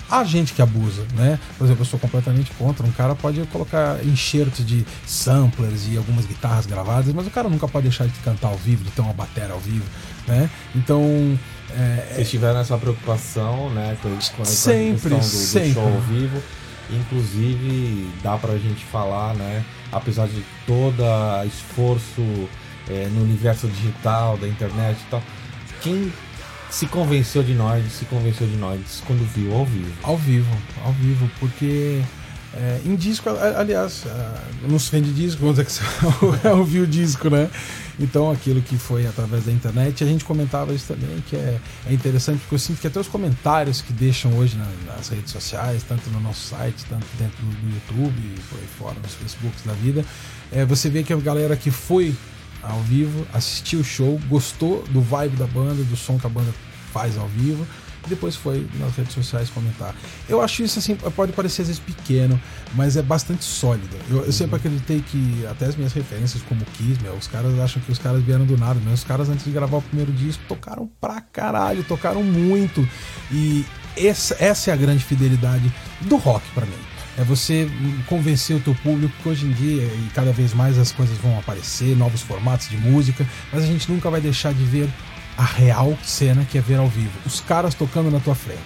Há gente que abusa, né? Por exemplo, eu sou completamente contra. Um cara pode colocar enxertos de samplers e algumas guitarras gravadas, mas o cara nunca pode deixar de cantar ao vivo, de ter uma bateria ao vivo, né? Então, Vocês tiveram essa preocupação, né? Com, com Sempre, do sempre. show ao vivo. Inclusive, dá pra gente falar, né? Apesar de todo esforço é, no universo digital, da internet e tal, quem se convenceu de nós, se convenceu de nós quando viu ao vivo. Ao vivo, ao vivo, porque é, em disco, aliás, não sei de disco, vamos dizer que *laughs* você ouviu o disco, né? Então aquilo que foi através da internet, a gente comentava isso também, que é, é interessante, porque eu sinto que até os comentários que deixam hoje na- nas redes sociais, tanto no nosso site, tanto dentro do, YouTube, por aí fora, nos Facebooks da vida, é, você vê que a galera que foi ao vivo, assistiu o show, gostou do vibe da banda, do som que a banda faz ao vivo, e depois foi nas redes sociais comentar. Eu acho isso assim, pode parecer às vezes pequeno, mas é bastante sólido. Eu, eu sempre acreditei que até as minhas referências como Kiss, meu, os caras acham que os caras vieram do nada, mas os caras antes de gravar o primeiro disco tocaram pra caralho, tocaram muito. E essa, essa é a grande fidelidade do rock pra mim. É você convencer o teu público que hoje em dia, e cada vez mais as coisas vão aparecer, novos formatos de música, mas a gente nunca vai deixar de ver a real cena que é ver ao vivo. Os caras tocando na tua frente.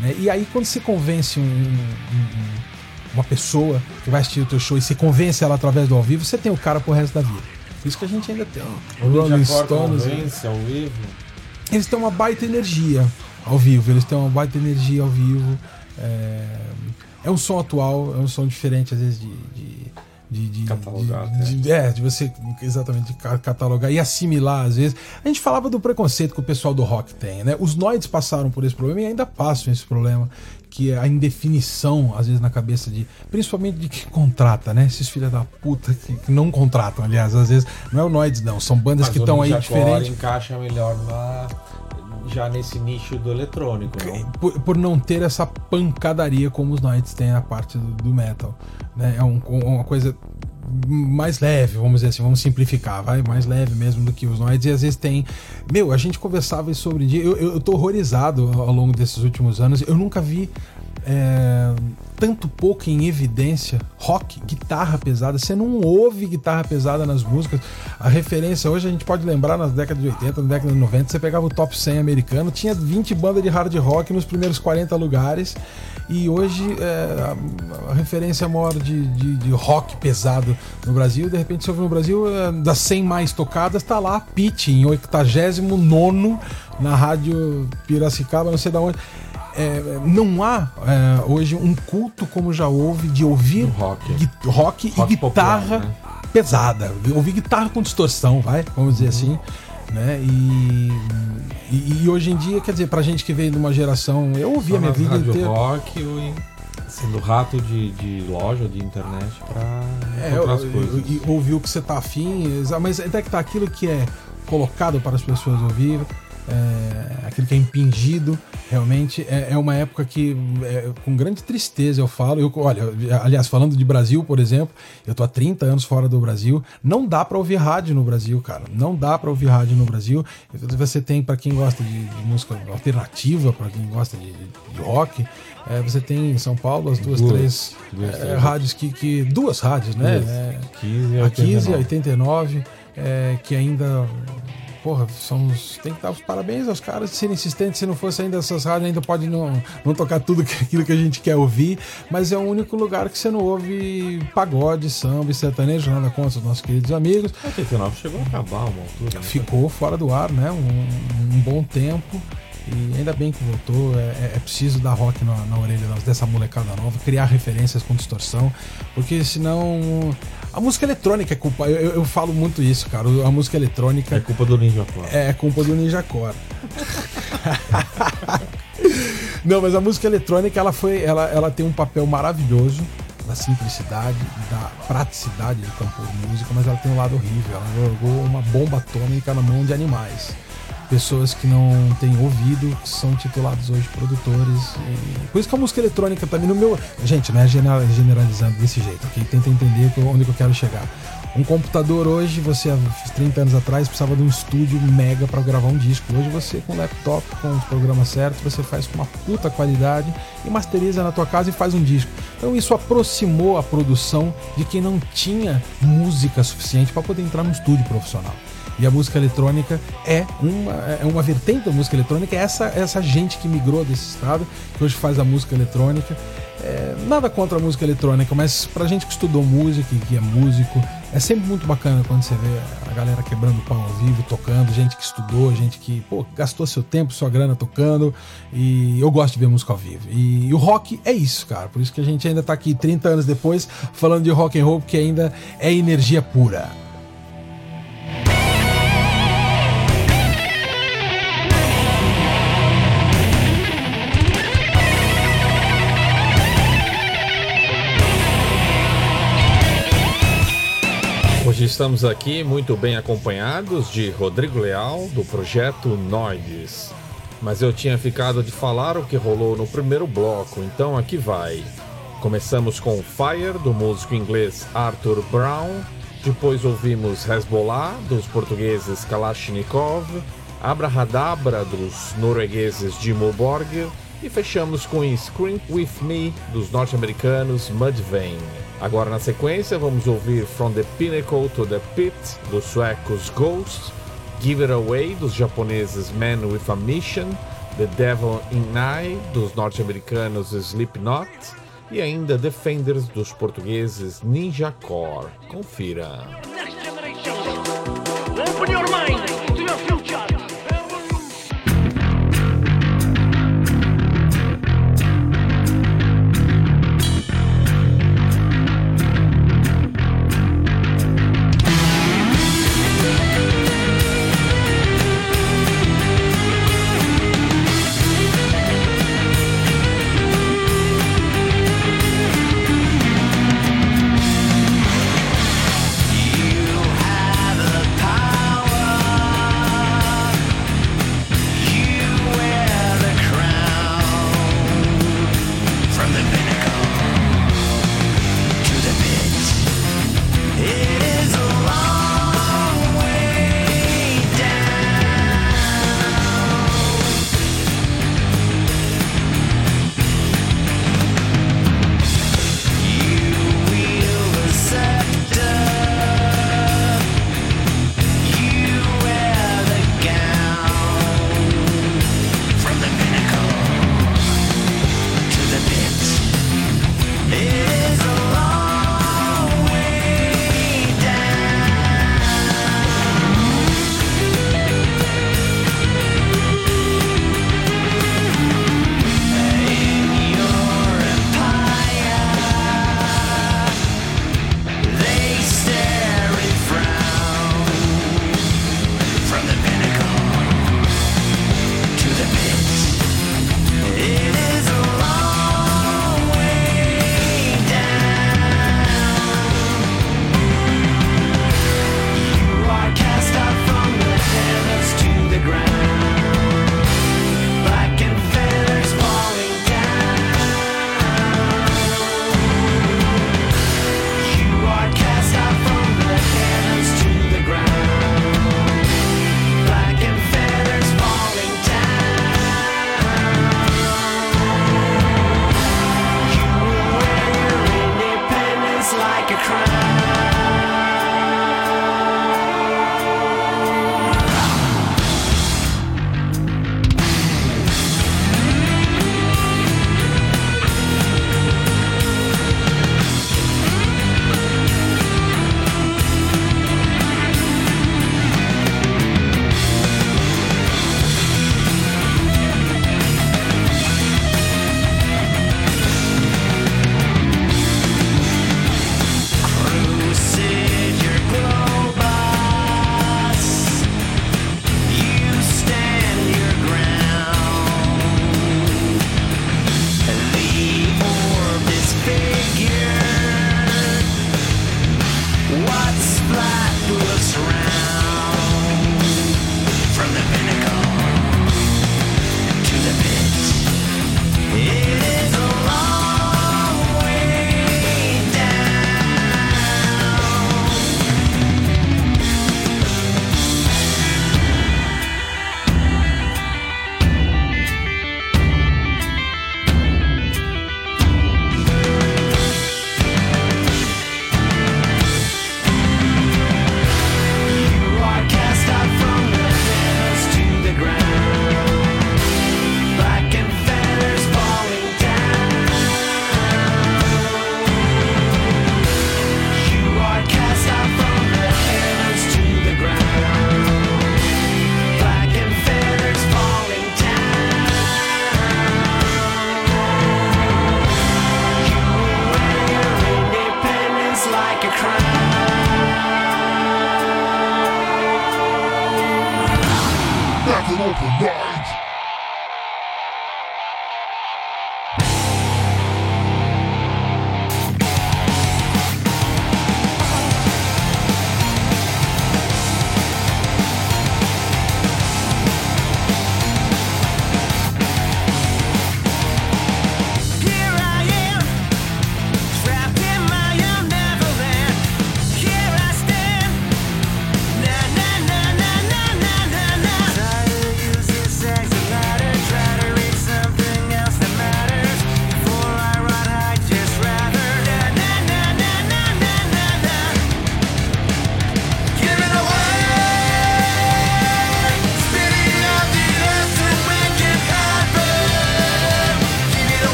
né? E aí quando você convence um- um- um- uma pessoa que vai assistir o teu show e você convence ela através do ao vivo, você tem o cara pro resto da vida. Isso que a gente ainda tem. O Rolling Stones, convence ao vivo. eles têm uma baita energia ao vivo, eles têm uma baita energia ao vivo. É, é um som atual, é um som diferente, às vezes, de. de de, de, Catalogar, de, de- é, de você exatamente ca- catalogar e assimilar às vezes. A gente falava do preconceito que o pessoal do rock tem, né? Os Noids passaram por esse problema e ainda passam esse problema, que é a indefinição, às vezes, na cabeça de. Principalmente de quem contrata, né? Esses filhos da puta que, que não contratam, aliás, às vezes. Não é o Noids, não, são bandas Mas que estão aí diferentes. encaixa melhor na, já nesse nicho do eletrônico, não? por, por não ter essa pancadaria como os Knights têm na parte do, do metal. Né? É um- uma coisa mais leve, vamos dizer assim, vamos simplificar, vai mais leve mesmo do que os Knights. E às vezes tem. Meu, a gente conversava sobre. Eu, eu, eu tô horrorizado ao ao longo desses últimos anos. Eu nunca vi. É, tanto pouco em evidência rock, guitarra pesada. Você não ouve guitarra pesada nas músicas. A referência hoje a gente pode lembrar nas décadas de 80, na década de 90, você pegava o top 100 americano, tinha 20 bandas de hard rock nos primeiros 40 lugares. E hoje é, a, referência maior de, de, de rock pesado no Brasil, de repente você ouve no Brasil, é, das 100 mais tocadas, tá lá Pitch em 89 na rádio Piracicaba, não sei da onde. É, não há é, hoje um culto como já houve de ouvir rock. gui- rock, Rock e guitarra popular, né? pesada. Ouvir guitarra com distorção, vai, vamos dizer assim. Né? E, e, e hoje em dia, quer dizer, pra gente que veio de uma geração. Eu ouvi a minha vida inteira. rock em- sendo rato de, de loja, de internet pra É, encontrar as eu- coisas. e ouvir o que você tá afim, mas até que tá aquilo que é colocado para as pessoas ouvir, é, aquilo que é impingido, realmente é, é uma época que, é, com grande tristeza, eu falo. Eu, olha, aliás, falando de Brasil, por exemplo, eu tô há 30 anos fora do Brasil, não dá para ouvir rádio no Brasil, cara. Não dá para ouvir rádio no Brasil. Você tem, para quem gosta de, de música alternativa, para quem gosta de, de rock, é, você tem em São Paulo as duas, Duas. três Duas, é, três. rádios que, que. Duas rádios, né? Duas. É, 15 e a 15 e 89. 89, é, que ainda. Porra, são os, tem que dar os parabéns aos caras de serem insistentes. Se não fosse ainda essas rádios, ainda pode não, não tocar tudo que- aquilo que a gente quer ouvir. Mas é o único lugar que você não ouve pagode, samba e sertanejo, nada contra os nossos queridos amigos. 89 chegou a acabar uma altura. né? Ficou fora do ar, né? Um, um bom tempo. E ainda bem que voltou. É, é- é preciso dar rock na, na orelha dessa molecada nova, criar referências com distorção, porque senão. A música eletrônica é culpa. Eu, eu- falo muito isso, cara. A música É eletrônica culpa do Ninja Core. é culpa do Ninja Core. *laughs* Não, mas a música eletrônica ela foi, ela, ela tem um papel maravilhoso da simplicidade, da praticidade de compor música, mas ela tem um lado horrível. Ela jogou uma bomba atômica na mão de animais. Pessoas que não têm ouvido, que são titulados hoje produtores. E por isso que a música eletrônica também no meu. Gente, não é genera- generalizando desse jeito, ok? Tenta entender onde que eu quero chegar. Um computador hoje, você há 30 anos atrás precisava de um estúdio mega para gravar um disco. Hoje você com laptop, com os programas certos, você faz com uma puta qualidade e masteriza na tua casa e faz um disco. Então isso aproximou a produção de quem não tinha música suficiente para poder entrar num estúdio profissional. E a música eletrônica é uma, é uma vertente da música eletrônica, é essa, essa gente que migrou desse estado, que hoje faz a música eletrônica. É, nada contra a música eletrônica, mas pra gente que estudou música e que é músico, é sempre muito bacana quando você vê a galera quebrando pau ao vivo, tocando, gente que estudou, gente que pô, gastou seu tempo, sua grana tocando. E eu gosto de ver música ao vivo. E, e o rock é isso, cara. Por isso que a gente ainda tá aqui 30 anos depois falando de rock and roll, porque ainda é energia pura. Estamos aqui muito bem acompanhados de Rodrigo Leal, do projeto Noides. Mas eu tinha ficado de falar o que rolou no primeiro bloco, então aqui vai. Começamos com Fire, do músico inglês Arthur Brown. Depois ouvimos Hezbollah, dos portugueses Kalashnikov. Abrahadabra, dos noruegueses Dimmu Borgir. E fechamos com Scream With Me, dos norte-americanos Mudvayne. Agora na sequência vamos ouvir From the Pinnacle to the Pit, dos suecos Ghost, Give It Away, dos japoneses Man with a Mission, The Devil in Eye, dos norte-americanos Slipknot, e ainda Defenders, dos portugueses Ninja Core. Confira. Open your mind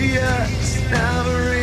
Insatiates never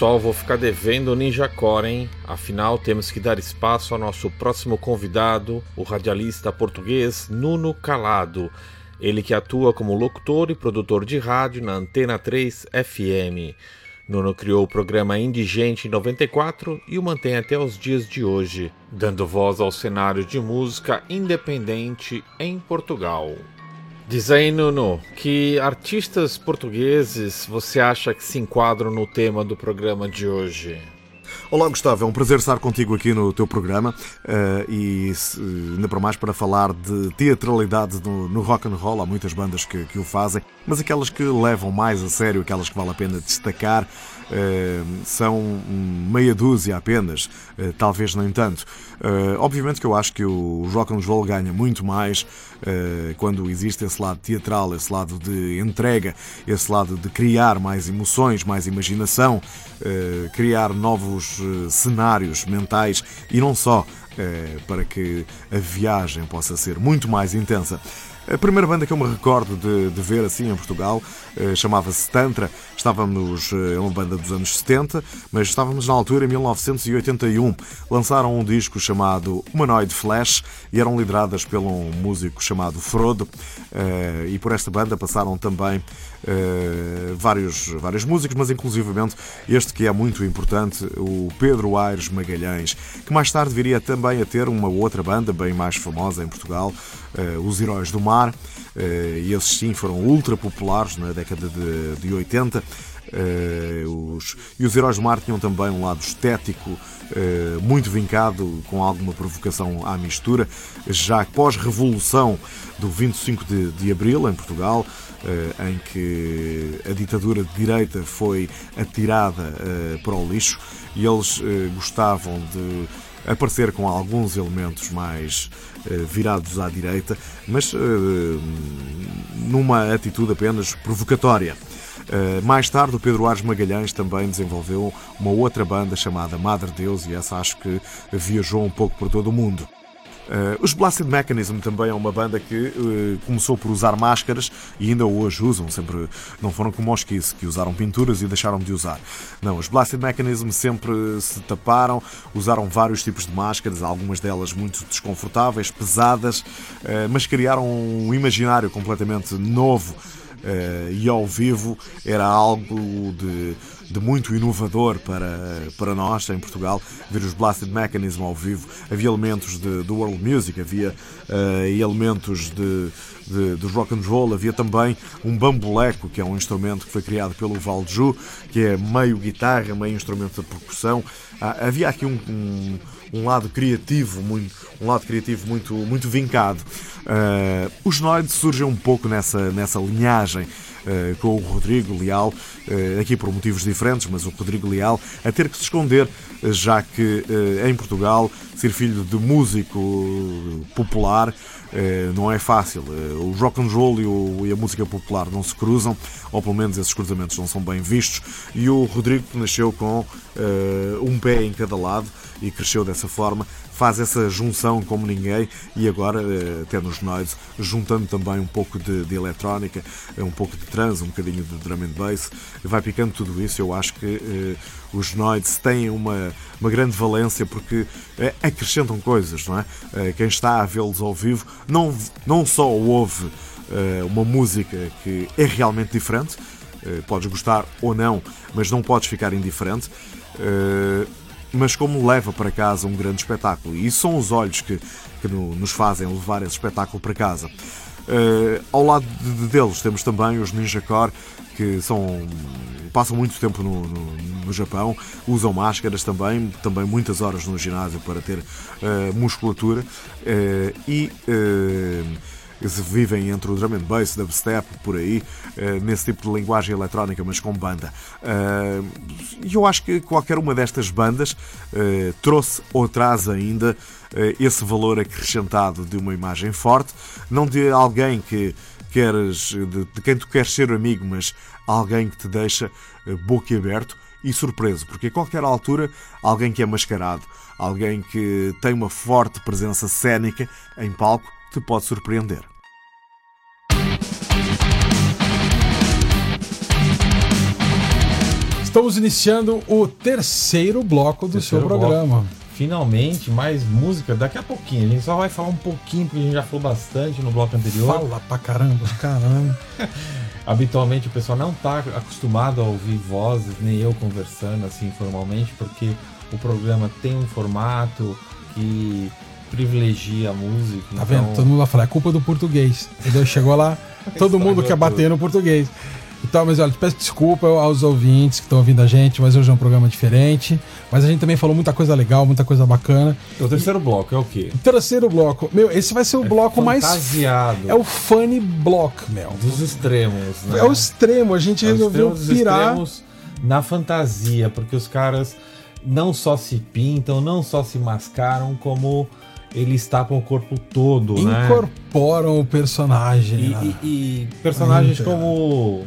Pessoal, vou ficar devendo o Ninja Core, hein? Afinal, temos que dar espaço ao nosso próximo convidado, o radialista português Nuno Calado. Ele que atua como locutor e produtor de rádio na Antena 3 FM. Nuno criou o programa Indigente em 94 e o mantém até os dias de hoje, dando voz ao cenário de música independente em Portugal. Diz aí, Nuno, que artistas portugueses você acha que se enquadram no tema do programa de hoje? Olá, Gustavo, é um prazer estar contigo aqui no teu programa eh, e ainda para mais para falar de teatralidade no, no rock and roll. Há muitas bandas que, que o fazem, mas aquelas que levam mais a sério, aquelas que vale a pena destacar, eh, são meia dúzia apenas, eh, talvez nem tanto. Obviamente que eu acho que o rock and roll ganha muito mais quando existe esse lado teatral, esse lado de entrega, esse lado de criar mais emoções, mais imaginação, criar novos cenários mentais e não só, eh, para que a viagem possa ser muito mais intensa. A primeira banda que eu me recordo de, de ver assim em Portugal eh, chamava-se Tantra. Estávamos, eh, é uma banda dos anos 70, mas estávamos na altura em 1981. Lançaram um disco chamado Humanoid Flash e eram lideradas por um músico chamado Frodo. Eh, e por esta banda passaram também eh, vários, vários músicos, mas inclusivamente este que é muito importante, o Pedro Aires Magalhães, que mais tarde viria também a ter uma outra banda bem mais famosa em Portugal, eh, Os Heróis do Mar, eh, e esses sim foram ultra populares na década de, de 80. Eh, os, e os Heróis do Mar tinham também um lado estético eh, muito vincado, com alguma provocação à mistura, já pós-revolução do 25 de, de Abril, em Portugal, em que a ditadura de direita foi atirada eh, para o lixo e eles eh, gostavam de aparecer com alguns elementos mais eh, virados à direita, mas eh, numa atitude apenas provocatória. Mais tarde, o Pedro Ares Magalhães também desenvolveu uma outra banda chamada Madre Deus e essa acho que viajou um pouco por todo o mundo. Uh, os Blasted Mechanism também é uma banda que uh, começou por usar máscaras e ainda hoje usam, sempre não foram como os Kiss, que usaram pinturas e deixaram de usar. Não, os Blasted Mechanism sempre se taparam, usaram vários tipos de máscaras, algumas delas muito desconfortáveis, pesadas, uh, mas criaram um imaginário completamente novo e ao vivo era algo de, de muito inovador para, para nós em Portugal. Ver os Blasted Mechanism ao vivo, havia elementos de, do world music, havia eh, elementos de, de, de rock and roll, havia também um bambuleco, que é um instrumento que foi criado pelo Valju, que é meio guitarra, meio instrumento de percussão. Ah, havia aqui um, um, um lado criativo, muito, um lado criativo muito, muito vincado. Uh, os Noid surgem um pouco nessa, nessa linhagem. Uh, com o Rodrigo Leal, uh, aqui por motivos diferentes, mas o Rodrigo Leal a ter que se esconder, uh, já que em Portugal ser filho de músico popular não é fácil. O rock and roll e, o, e, a música popular não se cruzam, ou pelo menos esses cruzamentos não são bem vistos. E o Rodrigo nasceu com um pé em cada lado e cresceu dessa forma, faz essa junção como ninguém e agora, eh, até nos Noides, juntando também um pouco de, de eletrónica, eh, um pouco de trance, um bocadinho de drum and bass, vai picando tudo isso. Eu acho que eh, os Noides têm uma, uma grande valência porque eh, acrescentam coisas, não é? Eh, quem está a vê-los ao vivo não, não só ouve eh, uma música que é realmente diferente, podes gostar ou não, mas não podes ficar indiferente mas como leva para casa um grande espetáculo. E são os olhos que, que no, nos fazem levar esse espetáculo para casa. Uh, ao lado de, deles temos também os Ninja Core, que são, passam muito tempo no, no, no, Japão, usam máscaras também, também muitas horas no ginásio para ter uh, musculatura uh, e vivem entre o drum and bass, dubstep, por aí, eh, nesse tipo de linguagem eletrónica, mas com banda. Eh, e eu acho que qualquer uma destas bandas eh, trouxe ou traz ainda esse valor acrescentado de uma imagem forte, não de alguém que queres, de, quem tu queres ser amigo, mas alguém que te deixa boquiaberto e surpreso, porque a qualquer altura alguém que é mascarado, alguém que tem uma forte presença cênica em palco, te pode surpreender. Estamos iniciando o terceiro bloco do terceiro seu programa. Bloco. Finalmente, mais música. Daqui a pouquinho. A gente só vai falar um pouquinho, porque a gente já falou bastante no bloco anterior. Fala pra caramba, caramba. *laughs* Habitualmente o pessoal não está acostumado a ouvir vozes, nem eu conversando assim informalmente, porque o programa tem um formato que privilegia a música. Tá então... vendo? Todo mundo vai falar, é culpa do português. Entendeu? Chegou lá, *laughs* todo mundo quer bater no português. Então, mas olha, peço desculpa aos ouvintes que estão ouvindo a gente, mas hoje é um programa diferente. Mas a gente também falou muita coisa legal, muita coisa bacana. O terceiro bloco é o quê? O terceiro bloco, meu, esse vai ser o é bloco mais. É o funny block, meu. Dos extremos, né? É o extremo, a gente é resolveu pirar. na fantasia, porque os caras não só se pintam, não só se mascaram, como eles tapam o corpo todo, né? Incorporam né? o personagem. E, e, e personagens como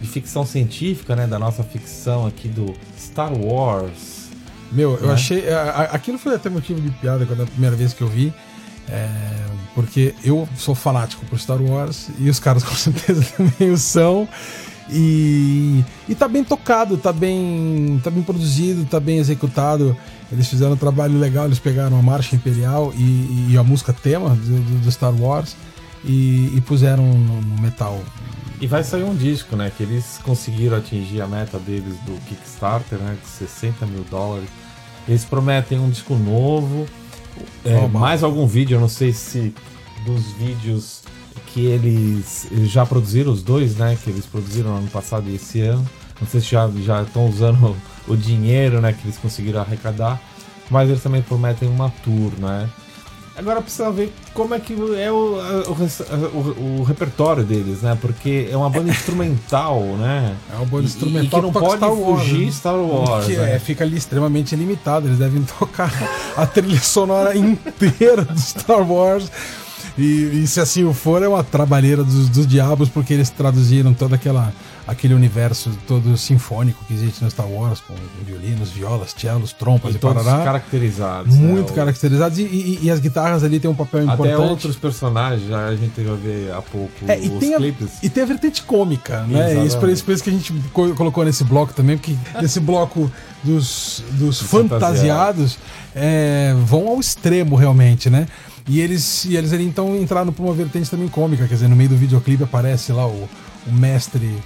de ficção científica, né? Da nossa ficção aqui do Star Wars. Meu, eu né? achei. aquilo foi até motivo de piada quando a primeira vez que eu vi. É, porque eu sou fanático por Star Wars e os caras *laughs* com certeza também o são. E, e tá bem tocado, tá bem, tá bem produzido, tá bem executado. Eles fizeram um trabalho legal, eles pegaram a marcha imperial e, e a música tema do, do Star Wars e, e puseram no, no metal e vai sair um disco, né? Que eles conseguiram atingir a meta deles do Kickstarter, né? De 60 mil dólares. Eles prometem um disco novo. É, oh, mais algum vídeo, eu não sei se dos vídeos que eles, eles, já produziram, os dois, né? Que eles produziram no ano passado e esse ano. Não sei se já já estão usando o dinheiro, né, que eles conseguiram arrecadar, mas eles também prometem uma tour, né? Agora precisa ver como é que é o, o, o- o repertório deles, né? Porque é uma banda *laughs* instrumental, né? É uma banda E- instrumental e que não que toca pode Star Wars, fugir né? Star Wars. Que né? é, fica ali extremamente limitado. Eles devem *laughs* tocar a trilha sonora inteira do Star Wars. E, e se assim o for, é uma trabalheira dos, dos diabos, porque eles traduziram todo aquela, aquele universo todo sinfônico que existe no Star Wars, com violinos, violas, cellos, trompas E e, todos parará. caracterizados. né? Muito O- caracterizados. E, e- e as guitarras ali têm um papel Até importante. outros personagens, já a gente vai ver há pouco É, e, os tem a, clipes. e tem a vertente cômica, né? Exatamente. Isso por, isso, por isso que a gente co- colocou nesse bloco também, porque esse bloco dos, dos fantasiados é, vão ao extremo realmente, né? E eles, e eles ali então entraram por uma vertente também cômica, quer dizer, no meio do videoclipe aparece lá o, o mestre.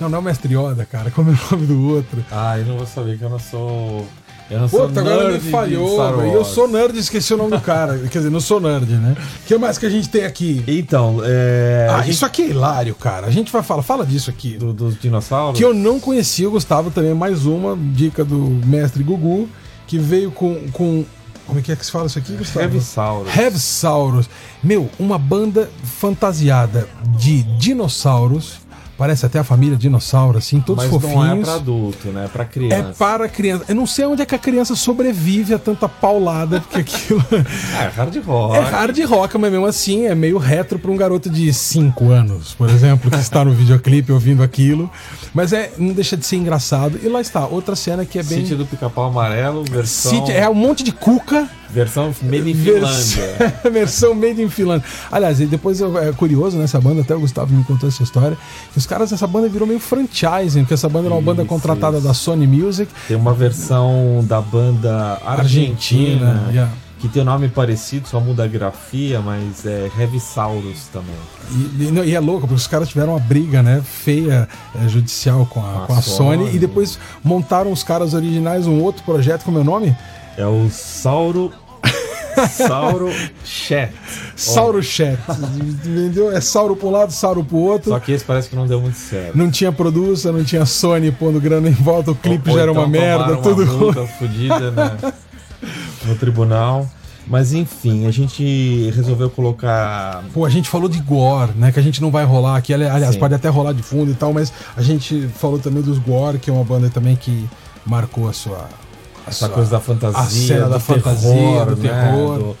Não, não é o mestre Yoda, cara, como é o nome do outro? Ah, eu não vou saber que eu não sou. Eu não sou Puta, agora nerd me de falhou. Eu sou nerd e esqueci o nome do cara. Quer dizer, não sou nerd, né? O que mais que a gente tem aqui? Então, é. Ah, gente- isso aqui é hilário, cara. A gente vai falar, fala disso aqui. do- dos dinossauros. Que eu não conhecia, o Gustavo também, mais uma dica do mestre Gugu, que veio com. com como é que é que se fala isso aqui, Gustavo? Heavisaurus. Heavisaurus. Meu, uma banda fantasiada de dinossauros. Parece até a família dinossauro, assim, todos Mas fofinhos. não é pra adulto, né? É pra É criança. para criança. Eu não sei onde é que a criança sobrevive a tanta paulada, porque aquilo *laughs* É, hard rock. é hard rock, mas mesmo assim é meio retro para um garoto de 5 anos, por exemplo, que está no videoclipe ouvindo aquilo. Mas é, não deixa de ser engraçado. E lá está, outra cena que é bem. Sítio do Pica-Pau Amarelo, versão. Sítio- é um monte de cuca. Versão made in Finlândia. *laughs* versão made in Finlândia. Aliás, e depois eu- é curioso nessa banda, até o Gustavo me contou essa história, que os caras dessa banda virou meio franchising, porque essa banda era uma banda Isso, contratada isso. da Sony Music. Tem uma versão da banda Argentina, argentina, yeah. que tem o nome parecido, só muda a grafia, mas é Heavisaurus também. E, e não- e é louco, porque os caras tiveram uma briga, né, feia, é, judicial com a, Com a com a Sony, Sony. e depois montaram os caras originais um outro projeto, como é o nome? É o Sauro. Sauro Chat. Sauro Chat. Entendeu? É Sauro pra um lado, Sauro pro outro. Só que esse parece que não deu muito certo. Não tinha producer, não tinha Sony pondo grana em volta, o clipe Ou já era então uma merda, tudo uma ruim. multa fodida né, *laughs* no tribunal. Mas enfim, a gente resolveu colocar. Pô, a gente falou de gore, né? Que a gente não vai rolar aqui. Ali- Aliás, Sim. pode até rolar de fundo e tal, mas a gente falou também dos gore, que é uma banda também que marcou a sua. A essa sua- coisa da fantasia, a cena do da fantasia, terror, do né, terror. do-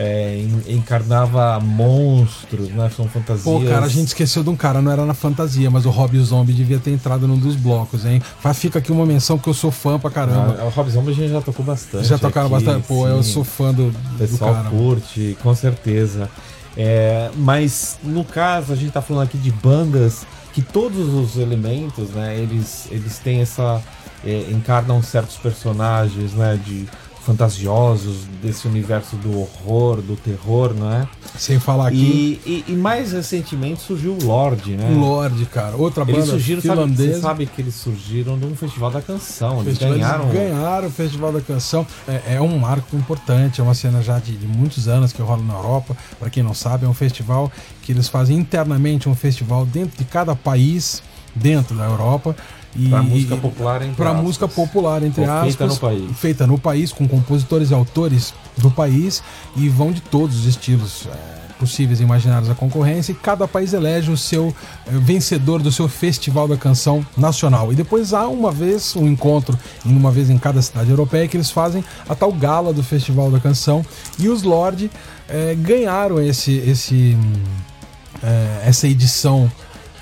é, en- encarnava monstros, né? São fantasias. Pô, cara, a gente esqueceu de um cara, não era na fantasia, mas o Rob Zombie devia ter entrado num dos blocos, hein? Fica aqui uma menção que eu sou fã pra caramba. Ah, o Rob Zombie a gente já tocou bastante. Já tocaram aqui, bastante. Pô, eu sim. sou fã do, O do pessoal cara. curte, com certeza. É, mas no caso, a gente tá falando aqui de bandas que todos os elementos, né, eles, eles têm essa. É, encarnam certos personagens, né, de fantasiosos desse universo do horror, do terror, não é? Sem falar aqui, E, e, e mais recentemente surgiu o Lorde, né? o Lorde, cara. Outra Eles banda surgiram, sabe, você finlandesa. sabe que eles surgiram de um festival da canção. Eles Festival- ganharam. ganharam o Festival da Canção. É, é um marco importante, é uma cena já de, de muitos anos que rola na Europa. Para quem não sabe, é um festival que eles fazem internamente um festival dentro de cada país dentro da Europa. Pra música popular, entre aspas. música popular, entre aspas. feita no país. Feita no país, com compositores e autores do país. E vão de todos os estilos é, possíveis e imaginários da concorrência. E cada país elege o seu é, vencedor do seu Festival da Canção Nacional. E depois há uma vez um encontro, uma vez em cada cidade europeia, que eles fazem a tal gala do Festival da Canção. E os Lorde é, ganharam esse, esse, hum, é, essa edição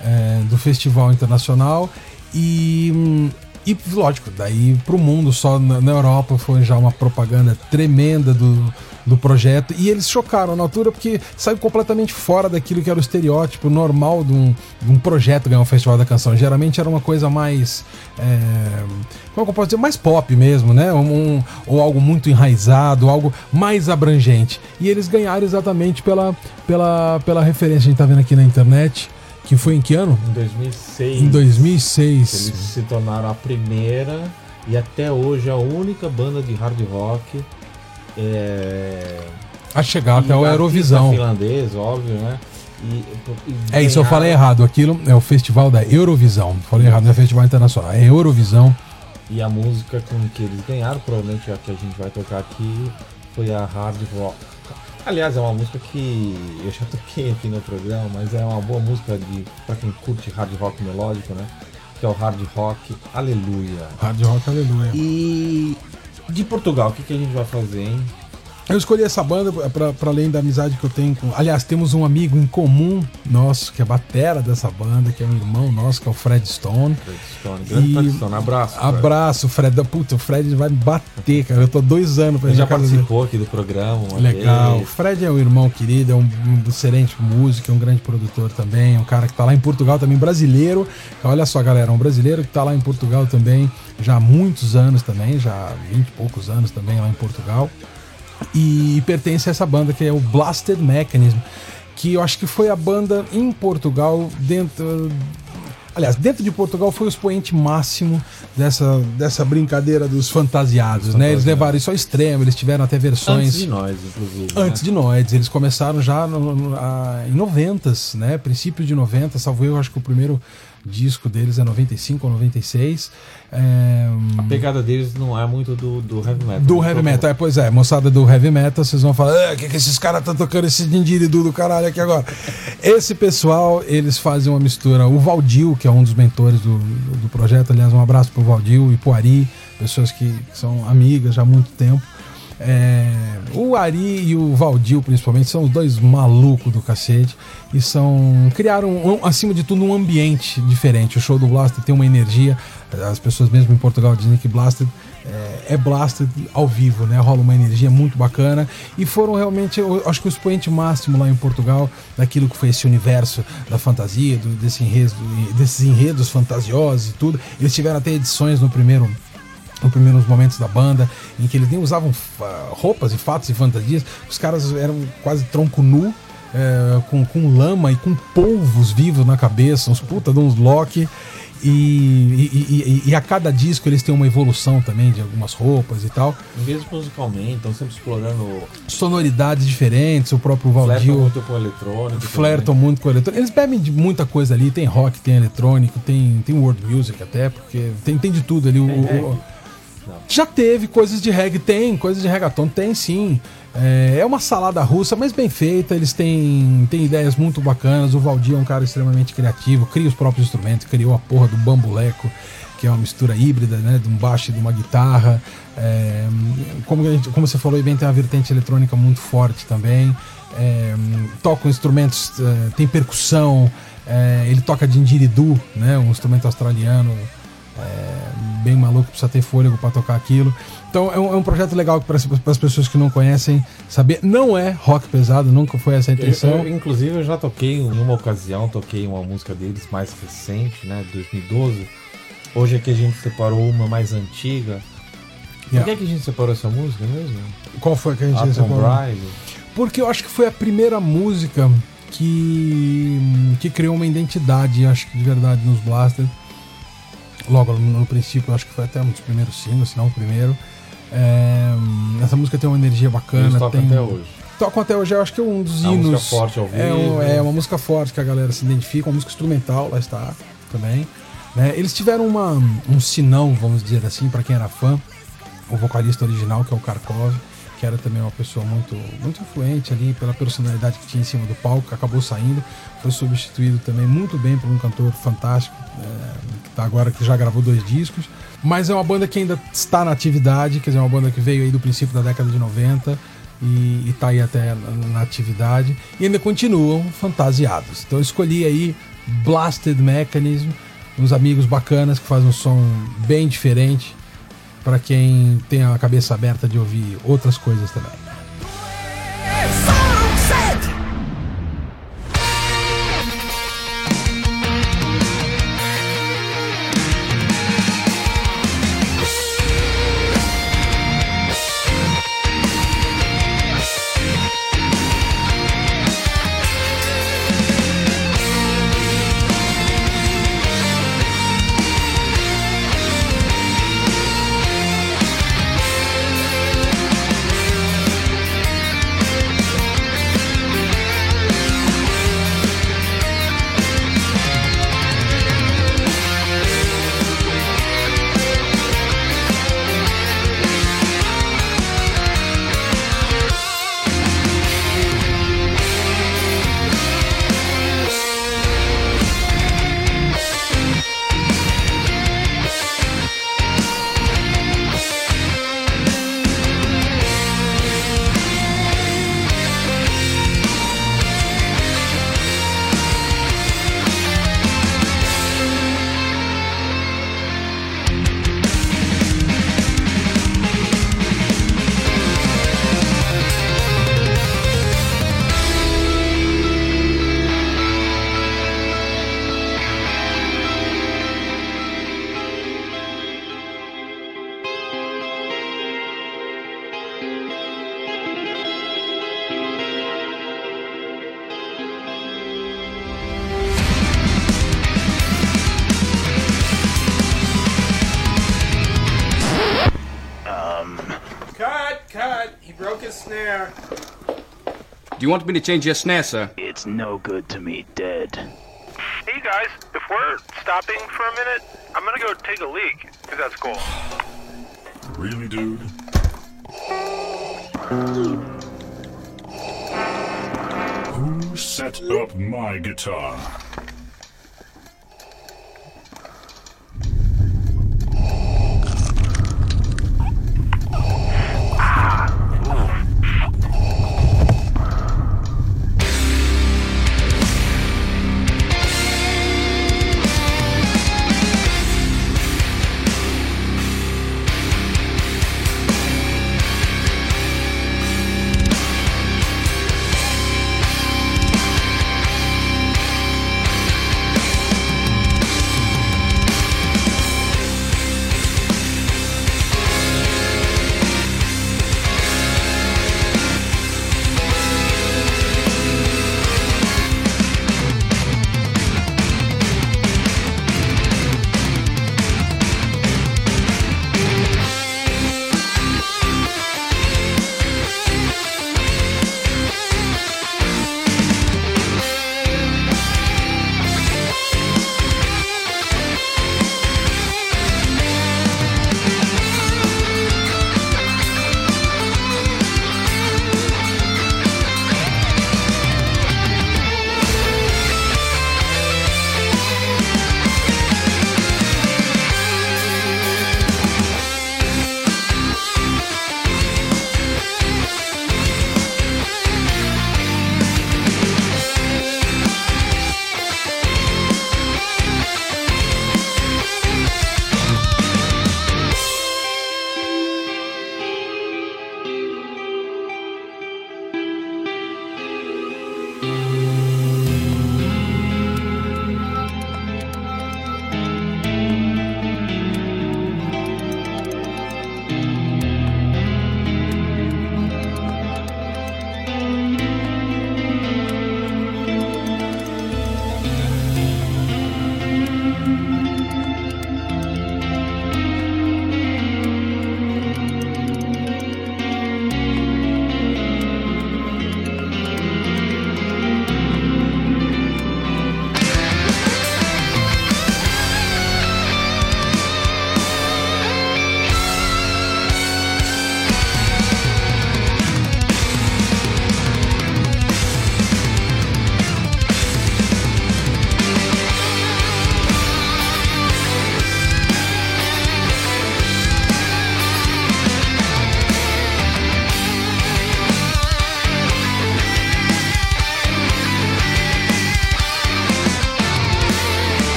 é, do Festival Internacional e, e lógico, daí pro mundo, só na, na Europa foi já uma propaganda tremenda do, do projeto e eles chocaram na altura porque saiu completamente fora daquilo que era o estereótipo normal de um, de um projeto ganhar um Festival da Canção. Geralmente era uma coisa mais. é, como é que eu posso dizer? Mais pop mesmo, né? Um, um- ou algo muito enraizado, algo mais abrangente. E eles ganharam exatamente pela, pela, pela referência que a gente tá vendo aqui na internet. Que foi em que ano? Em 2006. Em 2006. Eles se tornaram a primeira e até hoje a única banda de hard rock. É... A chegar até o Eurovisão. finlandês, óbvio, né? E, e É isso, eu falei errado. Aquilo é o festival da Eurovisão. Falei errado, não é festival internacional, é Eurovisão. E a música com que eles ganharam, provavelmente a que a gente vai tocar aqui, foi a Hard Rock. Aliás, é uma música que eu já toquei aqui no programa, mas é uma boa música de para quem curte hard rock melódico, né? Que é o Hard Rock Aleluia. Hard Rock Aleluia. E de Portugal, o que, que a gente vai fazer, hein? Eu escolhi essa banda pra, pra além da amizade que eu tenho com. Aliás, temos um amigo em comum nosso, que é batera dessa banda, que é um irmão nosso, que é o Fred Stone. Fred Stone, grande Fred Stone, abraço. Abraço, Fred. Puta, o Fred vai me bater, cara. Eu tô dois anos pra Ele já dele. participou aqui do programa. Legal. O vez. Fred é um irmão querido, é um, um excelente músico, é um grande produtor também, é um cara que tá lá em Portugal também, brasileiro. Olha só, galera, um brasileiro que tá lá em Portugal também, já há muitos anos também, já há 20 e poucos anos também lá em Portugal. E pertence a essa banda que é o Blasted Mechanism, que eu acho que foi a banda em Portugal dentro Aliás, dentro de Portugal foi o expoente máximo dessa, dessa brincadeira dos fantasiados, né? Eles levaram isso ao extremo, eles tiveram até versões. Antes de nós, inclusive. Antes né? de nós, eles começaram já no- no- a- em 90, né? Princípio de 90, salvo eu, acho que o primeiro disco deles é 95 ou 96. É, A pegada deles não é muito do, do heavy metal. do Então, heavy metal, é, pois é, moçada do heavy metal, vocês vão falar, o que, que esses caras estão tocando esse dindiridu do caralho aqui agora? Esse pessoal, eles fazem uma mistura. O Valdil, que é um dos mentores do, do, projeto, aliás, um abraço pro Valdil e pro Ari, pessoas que, que são amigas já há muito tempo. É, o Ari e o Valdil, principalmente, são os dois malucos do cacete e são. criaram, um- acima de tudo, um ambiente diferente. O show do Blaster tem uma energia. As pessoas mesmo em Portugal dizem que Blaster é, é Blaster ao vivo, né? Rola uma energia muito bacana. E foram realmente, eu acho que o expoente máximo lá em Portugal daquilo que foi esse universo da fantasia, do, desse enredo, desses enredos fantasiosos e tudo. Eles tiveram até edições no primeiro nos primeiros momentos da banda, em que eles nem usavam fa- roupas e fatos e fantasias, os caras eram quase tronco nu, é, com, com lama e com polvos vivos na cabeça, uns puta de uns Loki. E, e, e- e a cada disco eles têm uma evolução também de algumas roupas e tal. Mesmo musicalmente, estão sempre explorando. Sonoridades diferentes, o próprio Flertam Valdir muito com eletrônico. flertam muito com eletrônico. Eles bebem de muita coisa ali, tem rock, tem eletrônico, tem, tem world music até, porque tem, tem de tudo ali. O- o- já teve coisas de reggae, tem, coisas de reggaeton, tem sim. É, é uma salada russa, mas bem feita. Eles têm, têm ideias muito bacanas. O Valdir é um cara extremamente criativo, cria os próprios instrumentos, criou a porra do bambuleco, que é uma mistura híbrida, né? De um baixo e de uma guitarra. É, como, gente- como você falou bem, tem uma vertente eletrônica muito forte também. É, instrumentos, é, tem percussão. é, ele toca dindiridu, né? Um instrumento australiano é, bem maluco, precisa ter fôlego para tocar aquilo. Então é um, é um projeto legal para as pessoas que não conhecem saber. Não é rock pesado, nunca foi essa a Eu, intenção. eu, inclusive, eu já toquei em uma ocasião, toquei uma música deles mais recente, né? 2012. Hoje aqui a gente separou uma mais antiga. Por Yeah. que, que a gente separou essa música mesmo? Qual foi que a gente Atom separou? Bride. Porque eu acho que foi a primeira música que, que criou uma identidade, acho que de verdade, nos Blaster. Logo no, princípio, acho que foi até um dos primeiros singles, se não o primeiro. É, essa música tem uma energia bacana. Eles tocam tem, até hoje. Tocam até hoje, eu acho que é um dos É uma hinos. música forte ao É, um- vivo. é uma música forte que a galera se identifica, uma música instrumental, lá está também. né? Eles tiveram uma, um sinão, vamos dizer assim, para quem era fã, o vocalista original, que é o Karkov, que era também uma pessoa muito, muito influente ali pela personalidade que tinha em cima do palco, que acabou saindo, foi substituído também muito bem por um cantor fantástico, é, que tá agora que já gravou dois discos. Mas é uma banda que ainda está na atividade, quer dizer, é uma banda que veio aí do princípio da década de 90 e, está aí até na, na atividade e ainda continuam fantasiados. Então eu escolhi aí Blasted Mechanism, uns amigos bacanas que fazem um som bem diferente para quem tem a cabeça aberta de ouvir outras coisas também. Do you want me to change your snare, sir? It's no good to me dead. Hey guys, if we're stopping for a minute, I'm gonna go take a leak, if that's cool. Really, dude? Who set up my guitar?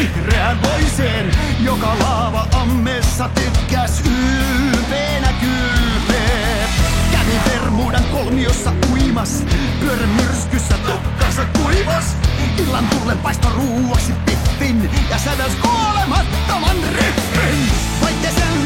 vihreän voisen, joka laava ammessa tykkäs ylpeenä kylpeä. Kävi Bermudan kolmiossa uimas, pyörämyrskyssä tukkansa kuivas. Illan tulle paisto ruuaksi pippin ja säväs kuolemattoman rippin. Vaikka sen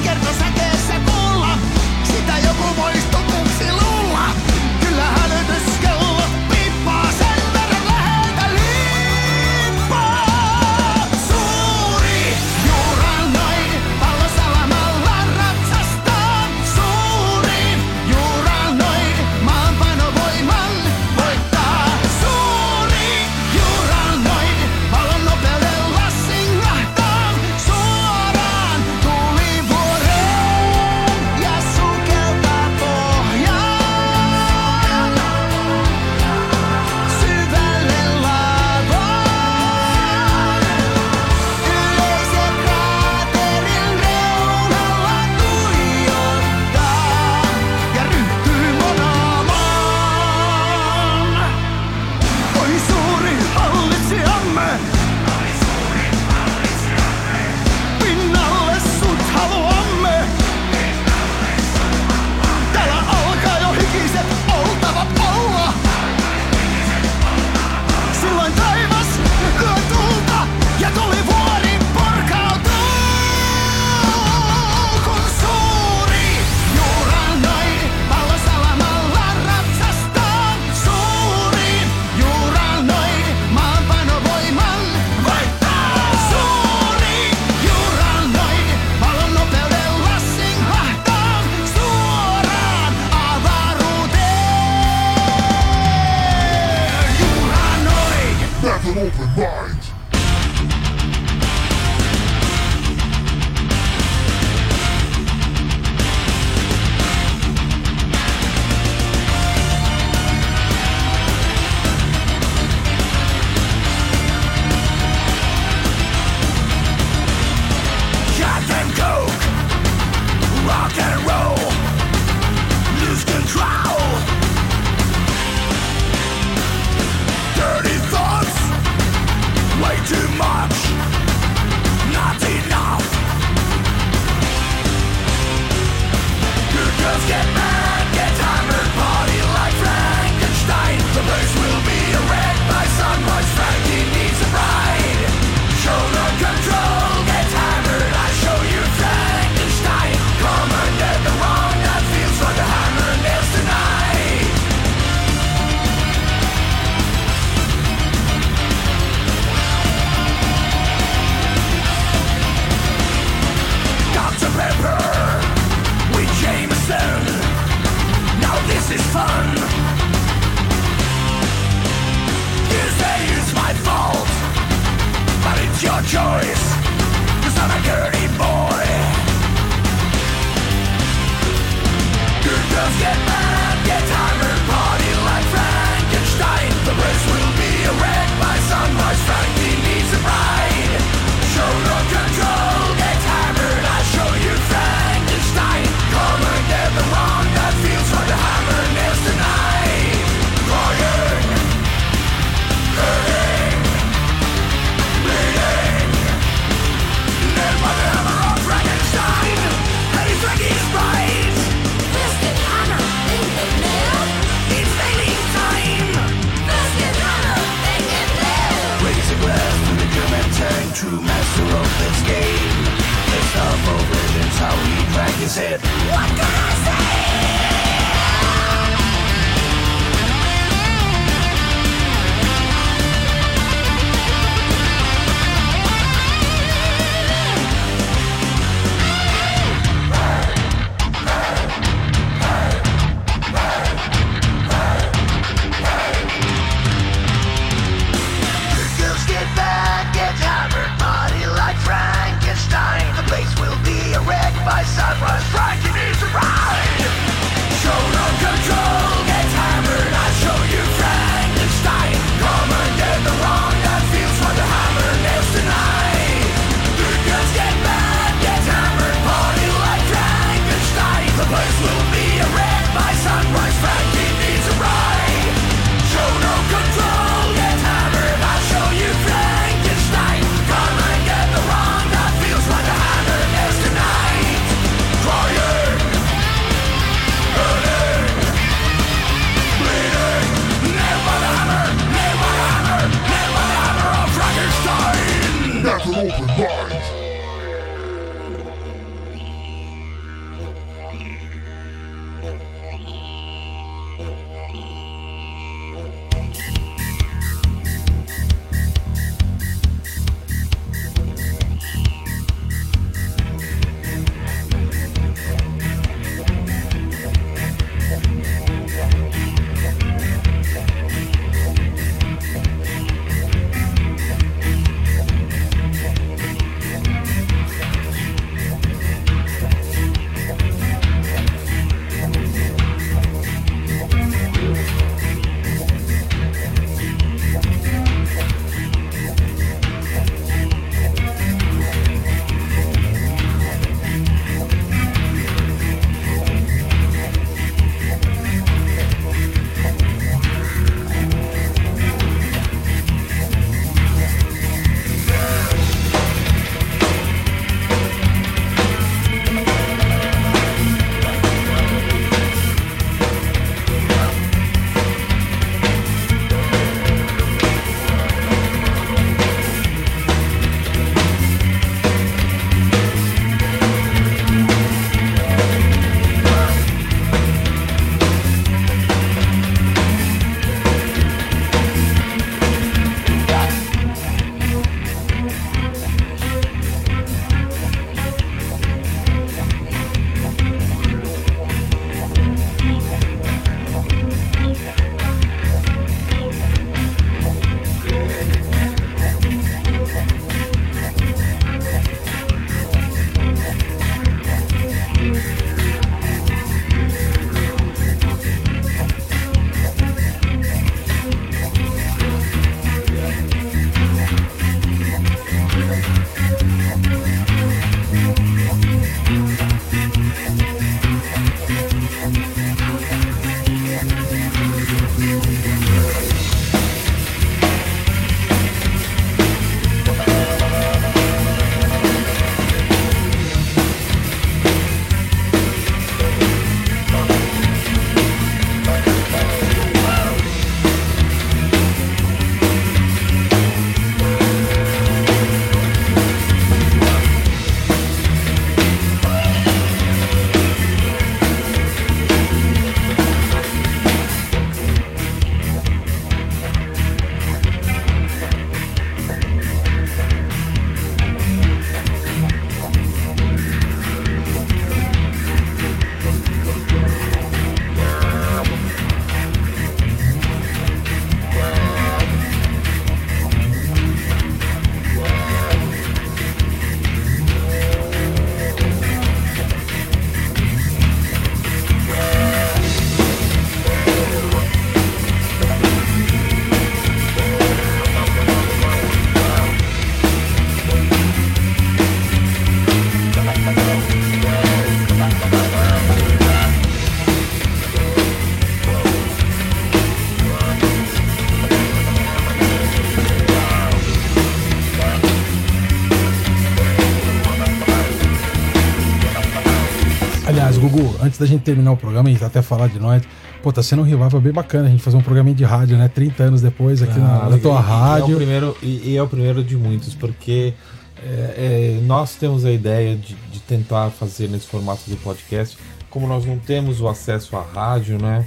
antes da gente terminar o programa, a gente até falar de nós. Pô, tá sendo um revival bem bacana a gente fazer um programinha de rádio, né? 30 anos depois aqui na, na tua e- e É o rádio. primeiro, e, e é o primeiro de muitos, porque é, é, nós temos a ideia de, de tentar fazer nesse formato do podcast, como nós não temos o acesso à rádio, né?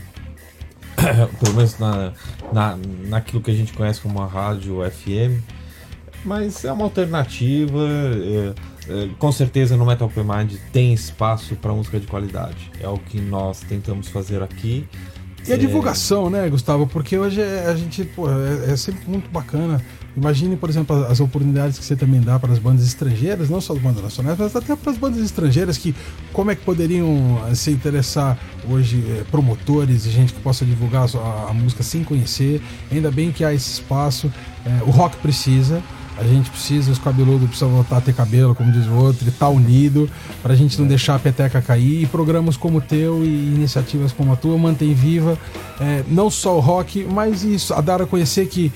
*coughs* Pelo menos na, na, naquilo que a gente conhece como a rádio FM. Mas é uma alternativa. é, com certeza no Metal Open Mind tem espaço para música de qualidade. É o que nós tentamos fazer aqui. E a É, divulgação, né, Gustavo? Porque hoje é- a gente, pô, é, é sempre muito bacana. Imagine, por exemplo, as oportunidades que você também dá para as bandas estrangeiras, não só as bandas nacionais, mas até para as bandas estrangeiras que como é que poderiam eh, se interessar hoje eh, promotores e gente que possa divulgar a, música sem conhecer. Ainda bem que há esse espaço. Eh, o rock precisa. A gente precisa, os cabeludos precisam voltar a ter cabelo, como diz o outro, e estar unido, para a gente não deixar a peteca cair. E programas como o teu e iniciativas como a tua mantém viva eh, não só o rock, mas isso, a dar a conhecer que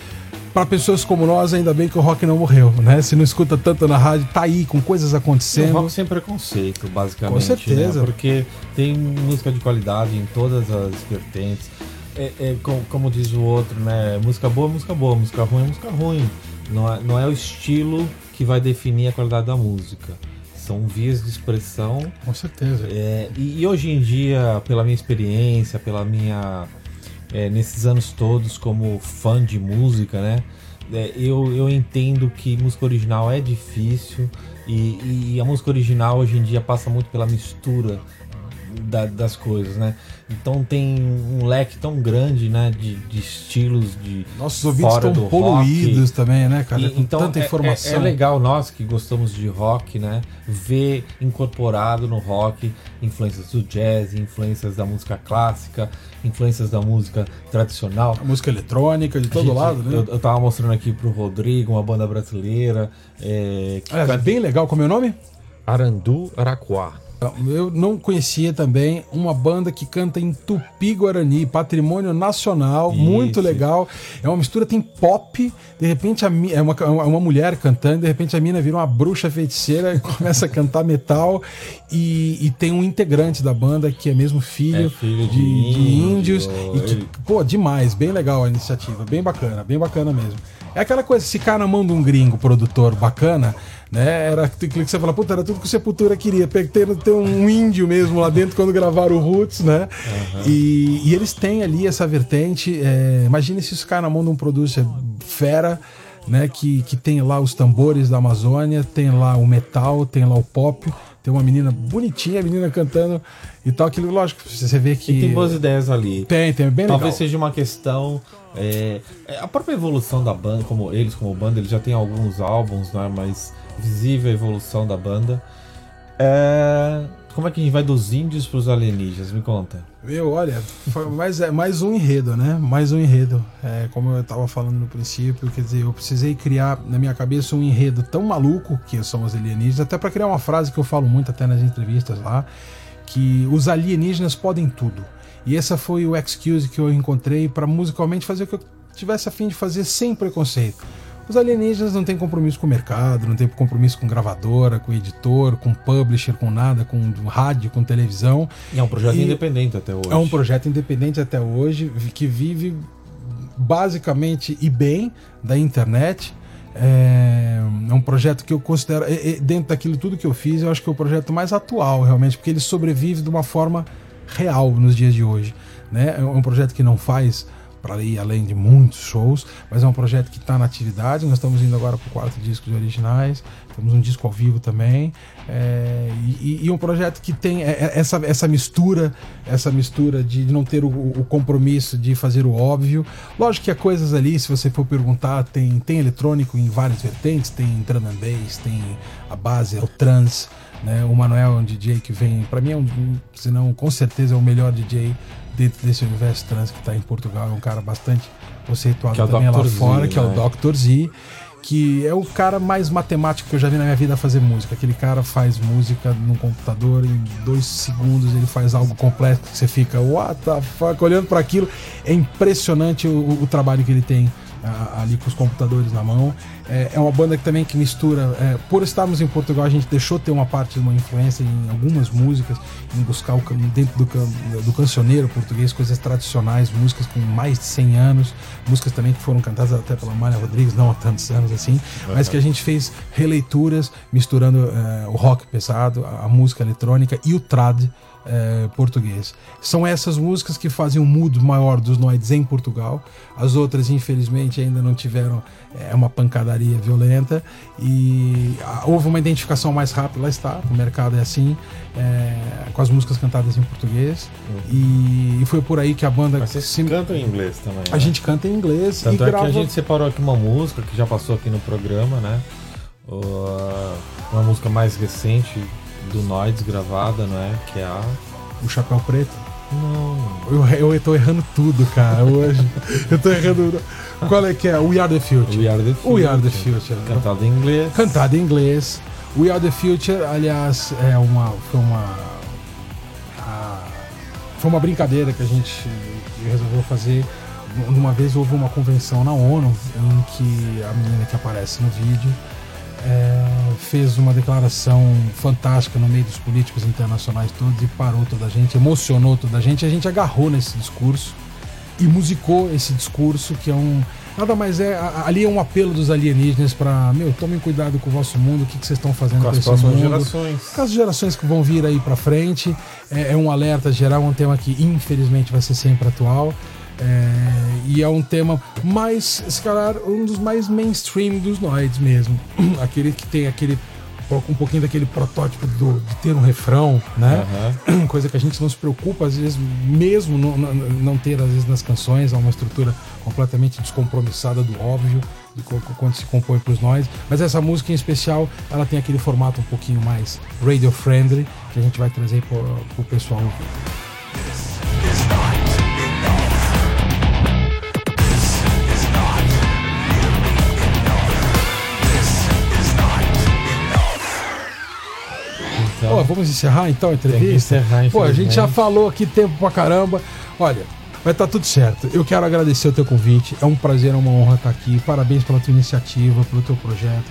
para pessoas como nós, ainda bem que o rock não morreu, né? Se não escuta tanto na rádio, tá aí com coisas O acontecendo. rock sem preconceito, basicamente. Com certeza. né? Porque tem música de qualidade em todas as vertentes. É, é com- como diz o outro, né? Música boa é música boa, música ruim é música ruim. Não é, não é o estilo que vai definir a qualidade da música. São vias de expressão. Com certeza. É, e, e hoje em dia, pela minha experiência, pela minha. é, nesses anos todos como fã de música, né? é, eu, eu entendo que música original é difícil e, e a música original hoje em dia passa muito pela mistura da- das coisas, né? Então tem um leque tão grande, né? De, de estilos de Nossos ouvidos estão do poluídos rock. também, né, cara? E- com então tanta é- é- informação. É, legal nós que gostamos de rock, né? Ver incorporado no rock influências do jazz, influências da música clássica, influências da música tradicional. A música eletrônica de todo Gente, lado, né? Eu, eu tava mostrando aqui pro Rodrigo, uma banda brasileira. É, que é bem legal, como é o nome? Arandu Araquá. Eu não conhecia também uma banda que canta em Tupi-Guarani, patrimônio nacional, muito legal. É uma mistura, tem pop, de repente a, é, uma, é uma mulher cantando, de repente a mina vira uma bruxa feiticeira e *laughs* começa a cantar metal. E, e tem um integrante da banda que é mesmo filho, É filho de de, de índios. índio, E que, pô, demais, bem legal a iniciativa, bem bacana, bem bacana mesmo. É aquela coisa, se cai na mão de um gringo produtor bacana, né? Era aquilo que você fala, puta, era tudo que o Sepultura queria. Ter, ter um índio mesmo lá dentro quando gravaram o Roots, né? E, e eles têm ali essa vertente. É, imagine se isso cai na mão de um producer fera. Né, que, que tem lá os tambores da Amazônia, tem lá o metal, tem lá o pop, tem uma menina bonitinha, a menina cantando e tal. Aquilo, lógico, você vê que. E tem boas ideias ali. Tem, tem, é bem Talvez legal. seja uma questão. é, é, a própria evolução da banda, como eles, como banda, eles já têm alguns álbuns, né? Mas visível a evolução da banda. É, como é que a gente vai dos índios pros alienígenas? Me conta. Meu, olha, mais, é, mais um enredo, né? Mais um enredo. É, como eu tava falando no princípio, quer dizer, eu precisei criar na minha cabeça um enredo tão maluco que são os alienígenas, até para criar uma frase que eu falo muito até nas entrevistas lá, que os alienígenas podem tudo. E essa foi o excuse que eu encontrei para musicalmente fazer o que eu tivesse a fim de fazer sem preconceito. Os alienígenas não têm compromisso com o mercado, não têm compromisso com gravadora, com editor, com publisher, com nada, com rádio, com televisão. E é um projeto E- independente até hoje. é um projeto independente até hoje, que vive basicamente e bem da internet. É, é um projeto que eu considero, dentro daquilo tudo que eu fiz, eu acho que é o projeto mais atual, realmente, porque ele sobrevive de uma forma real nos dias de hoje. Né? É um projeto que não faz para ir além de muitos shows, mas é um projeto que está na atividade. Nós estamos indo agora para o quarto disco de originais, temos um disco ao vivo também, é, e, e um projeto que tem é, é, essa, essa mistura, essa mistura de não ter o, o compromisso de fazer o óbvio. Lógico que há coisas ali, se você for perguntar, tem, tem eletrônico em várias vertentes, tem drum and bass, tem a base, é o trance. Né? O Manuel é um DJ que vem, para mim é um, se não com certeza é o melhor DJ dentro desse universo trans que está em Portugal. É um cara bastante conceituado é também lá Z, fora, que é o né? Dr. Z, que é o cara mais matemático que eu já vi na minha vida fazer música. Aquele cara faz música no computador, em dois segundos ele faz algo complexo que você fica, what the fuck, olhando para aquilo. É impressionante o, o trabalho que ele tem ali com os computadores na mão. É, é uma banda que também que mistura. é, por estarmos em Portugal, a gente deixou ter uma parte de uma influência em algumas músicas, em buscar o, dentro do, do cancioneiro português coisas tradicionais, músicas com mais de 100 anos, músicas também que foram cantadas até pela Mária Rodrigues, não há tantos anos assim, mas que a gente fez releituras misturando é, o rock pesado, a, a música eletrônica e o trad é, português. São essas músicas que fazem um mood maior dos Noides em Portugal. As outras, infelizmente, ainda não tiveram é, uma pancadaria violenta e ah, houve uma identificação mais rápida. Lá está, o mercado é assim, é, com as músicas cantadas em português. E, e foi por aí que a banda. Mas vocês se- cantam em inglês também. a né? gente canta em inglês Tanto e é grava. que a gente separou aqui uma música que já passou aqui no programa, né? O- uma música mais recente do Noides gravada, não é? Que é a. O Chapéu Preto. Não. Eu, eu tô errando tudo, cara, hoje. eu tô errando. *laughs* Qual é que é? We Are the Future. We Are the Future. We Are the Future. Cantada em inglês. Cantada em inglês. We Are the Future, aliás, é uma, foi uma. a- foi uma brincadeira que a gente resolveu fazer. Uma vez houve uma convenção na ONU em que a menina que aparece no vídeo é, fez uma declaração fantástica no meio dos políticos internacionais todos e parou toda a gente, emocionou toda a gente. A gente agarrou nesse discurso e musicou esse discurso que é um nada mais é ali é um apelo dos alienígenas para meu tomem cuidado com o vosso mundo o que, que vocês estão fazendo Com com as esse próximas mundo gerações. com as gerações que vão vir aí para frente é, é um alerta geral um tema que infelizmente vai ser sempre atual é, e é um tema mais, se calhar, um dos mais mainstream dos noides mesmo. *clears throat* Aquele que tem aquele um pouquinho daquele protótipo do- de ter um refrão, né? *clears throat* Coisa que a gente não se preocupa, às vezes, mesmo não, não, ter, às vezes, nas canções, há uma estrutura completamente descompromissada do óbvio, de quando se compõe para os nós. Mas essa música em especial, ela tem aquele formato um pouquinho mais radio-friendly, que a gente vai trazer para o pessoal ouvir. Então, Ó, vamos encerrar então a entrevista? encerrar, Pô, a gente já falou aqui tempo pra caramba. Olha, vai estar tudo certo. Eu quero agradecer o teu convite. É um prazer, é uma honra estar aqui. Parabéns pela tua iniciativa, pelo teu projeto.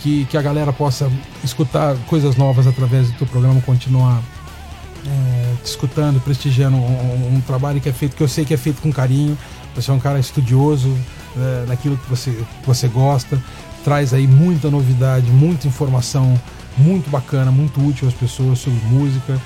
Que, que a galera possa escutar coisas novas através do teu programa, continuar é, te escutando, prestigiando um, um- um trabalho que é feito, que eu sei que é feito com carinho. Você é um cara estudioso é, naquilo que você, que você gosta, traz aí muita novidade, muita informação muito bacana, muito útil às pessoas sobre música,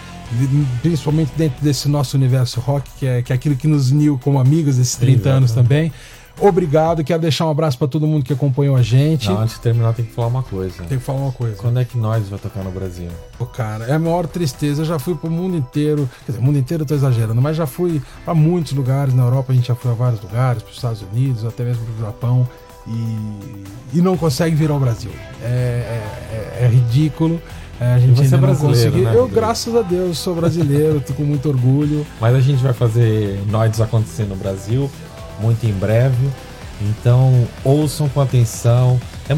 principalmente dentro desse nosso universo rock, que é, que é aquilo que nos uniu como amigos desses 30 anos também. Obrigado, quero deixar um abraço para todo mundo que acompanhou a gente. Não, antes de terminar, tem que falar uma coisa. Tem que falar uma coisa. Quando é que nós vai tocar no Brasil? Pô, cara, é a maior tristeza. Eu já fui pro mundo inteiro. Quer dizer, o mundo inteiro eu tô exagerando, mas já fui para muitos lugares. Na Europa a gente já foi a vários lugares, para os Estados Unidos, até mesmo pro Japão. E, e não consegue vir ao Brasil. É, é- é- é ridículo. É, a gente você é não brasileiro, né, Eu, graças a Deus, sou brasileiro, tô com muito orgulho. Mas a gente vai fazer Noides acontecer no Brasil, muito em breve. Então, ouçam com atenção. É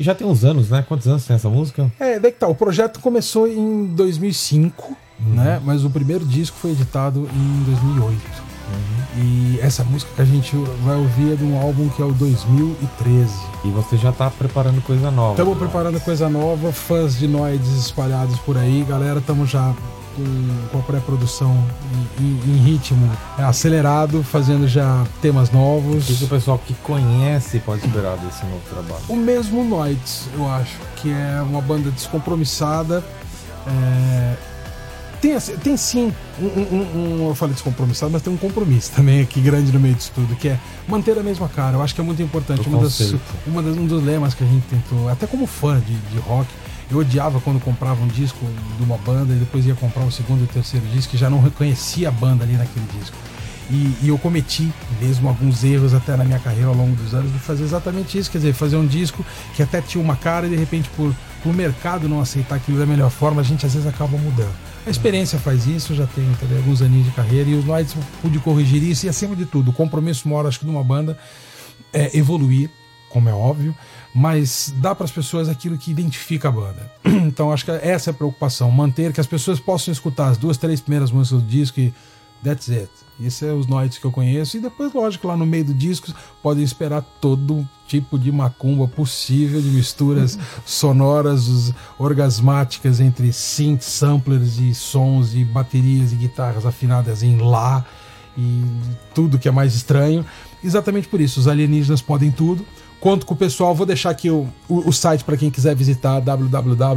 já tem uns anos, né? Quantos anos tem essa música? É, daí que tá. O projeto começou em 2005, né? Mas o primeiro disco foi editado em 2008. E essa música que a gente vai ouvir é de um álbum que é o 2013. E você já tá preparando coisa nova. Estamos né? preparando coisa nova, fãs de Noides espalhados por aí, galera. Estamos já com, com a pré-produção em, em- em ritmo acelerado, fazendo já temas O que, novos. o pessoal que conhece pode esperar desse novo trabalho? O mesmo Noides, eu acho, que é uma banda descompromissada. é, Tem, assim- tem sim, um, um- um- eu falei descompromissado, mas tem um compromisso também aqui grande no meio disso tudo, que é manter a mesma cara. Eu acho que é muito importante. Uma das, uma das- um dos lemas que a gente tentou, até como fã de, de rock, eu odiava quando comprava um disco de uma banda e depois ia comprar o segundo e o terceiro disco e já não reconhecia a banda ali naquele disco. E, e eu cometi mesmo alguns erros até na minha carreira ao longo dos anos de fazer exatamente isso, quer dizer, fazer um disco que até tinha uma cara e de repente por, por mercado não aceitar aquilo da melhor forma, a gente às vezes acaba mudando. A experiência faz isso, eu já tenho também alguns aninhos de carreira e os Noites pude corrigir isso e acima de tudo, o compromisso maior acho que de uma banda é evoluir, como é óbvio, mas dá para as pessoas aquilo que identifica a banda. *clears throat* Então acho que essa é a preocupação, manter que as pessoas possam escutar as duas, três primeiras músicas do disco e That's it. Esses são os noites que eu conheço. E depois, lógico, lá no meio do disco, podem esperar todo tipo de macumba possível, de misturas *laughs* sonoras, orgasmáticas entre synth, samplers e sons e baterias e guitarras afinadas em Lá e tudo que é mais estranho. Exatamente por isso, os alienígenas podem tudo. Conto com o pessoal, vou deixar aqui o, o, o site para quem quiser visitar, www.noids.com.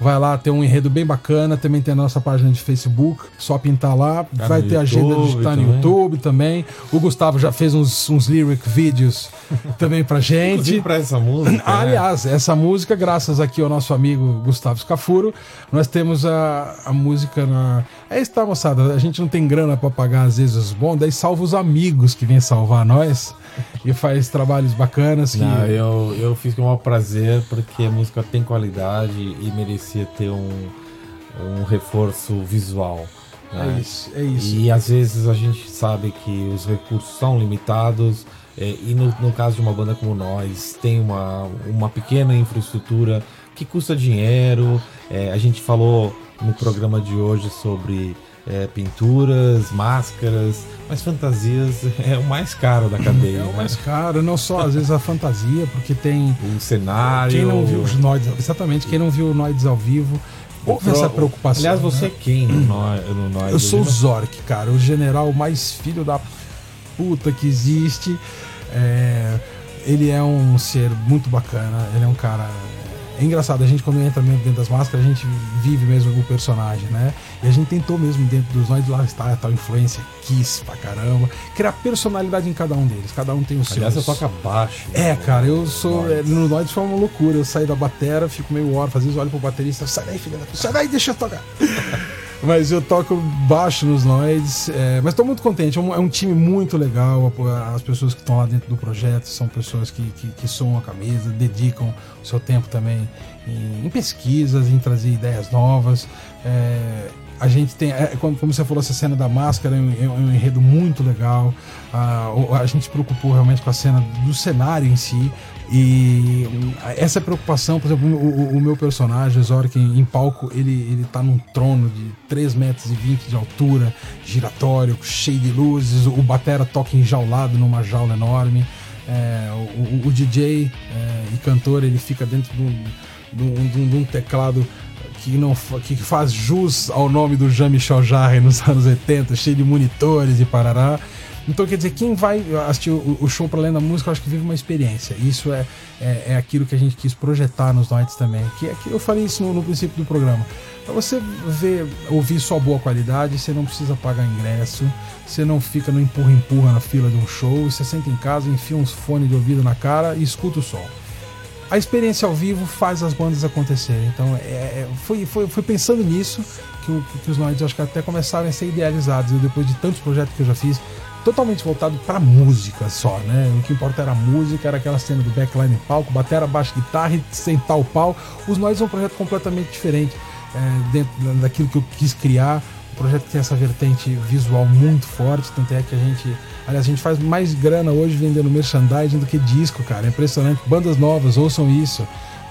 Vai lá, tem um enredo bem bacana. Também tem a nossa página de Facebook. Só pintar lá. Tá Vai ter agenda de YouTube estar no. YouTube também. O Gustavo já fez uns, uns lyric vídeos *laughs* também pra gente. Inclusive pra essa música. *laughs* Né? Aliás, essa música, graças aqui ao nosso amigo Gustavo Scafuro, nós temos a, a música na. É isso, tá, moçada? A gente não tem grana pra pagar às vezes os bons, daí salva os amigos que vêm salvar nós e faz trabalhos bacanas que. Não, eu, eu fiz com o maior prazer porque a música tem qualidade e merecia ter um, um reforço visual. né? É isso, é isso. E às vezes a gente sabe que os recursos são limitados. é, e no, no caso de uma banda como nós, tem uma, uma pequena infraestrutura que custa dinheiro. É, a gente falou no programa de hoje sobre é, pinturas, máscaras, mas fantasias é o mais caro da cadeia. É o né? mais caro, não só às vezes a fantasia, porque tem. O cenário. Quem não viu os Noids, exatamente, quem não viu o Noids ao vivo, houve essa preocupação. Aliás, você né? é quem no *clears throat* no Noise? Eu sou o? Zork, cara, o general mais filho da puta que existe. É, ele é um ser muito bacana, ele é um cara. É engraçado, a gente quando entra mesmo dentro das máscaras, a gente vive mesmo o personagem, né? E a gente tentou mesmo dentro dos nós lá está a tal influência Kiss pra caramba, criar personalidade em cada um deles. Cada um tem o seu. Aliás, você toca baixo. É, cara, eu sou. É, No Noides foi uma loucura. Eu saí da batera, fico meio órfão. Às vezes olho pro baterista, sai daí, filha da puta, sai daí, deixa eu tocar. *laughs* Mas eu toco baixo nos Noids. é, mas tô muito contente. É um, é um time muito legal. As pessoas que estão lá dentro do projeto são pessoas que, que, que soam a camisa, dedicam o seu tempo também em, em pesquisas, em trazer ideias novas. É, a gente tem, é, como, você falou, essa cena da máscara é um, é um enredo muito legal. A gente se preocupou realmente com a cena do cenário em si. E hum, essa preocupação, por exemplo, o, o- meu personagem, o Zork, em, palco, ele, ele tá num trono de 3 metros e 20 de altura, giratório, cheio de luzes. O Batera toca enjaulado numa jaula enorme. É, o, o- DJ é, e cantor, ele fica dentro de um, de um- de um- teclado que não que faz jus ao nome do Jean-Michel Jarre nos anos 80, cheio de monitores e parará. Então, quer dizer, quem vai assistir o, o show para além da música, eu acho que vive uma experiência. Isso é, é, é aquilo que a gente quis projetar nos Nights também. Que, é que eu falei isso no, no princípio do programa. Pra você ver, ouvir só boa qualidade, você não precisa pagar ingresso, você não fica no empurra-empurra na fila de um show, você senta em casa, enfia uns fones de ouvido na cara e escuta o som a experiência ao vivo faz as bandas acontecerem. Então, é, é, foi, foi, foi pensando nisso que, que os Noids acho que até começaram a ser idealizados. Eu, depois de tantos projetos que eu já fiz, totalmente voltado para música só, né? O que importa era a música, era aquela cena do backline palco, batera, baixo, guitarra e sentar o pau. Os Noids é um projeto completamente diferente é, dentro da- daquilo que eu quis criar. O projeto tem essa vertente visual muito forte, tanto é que a gente. Aliás, a gente faz mais grana hoje vendendo merchandising do que disco, cara. É impressionante. Bandas novas, ouçam isso.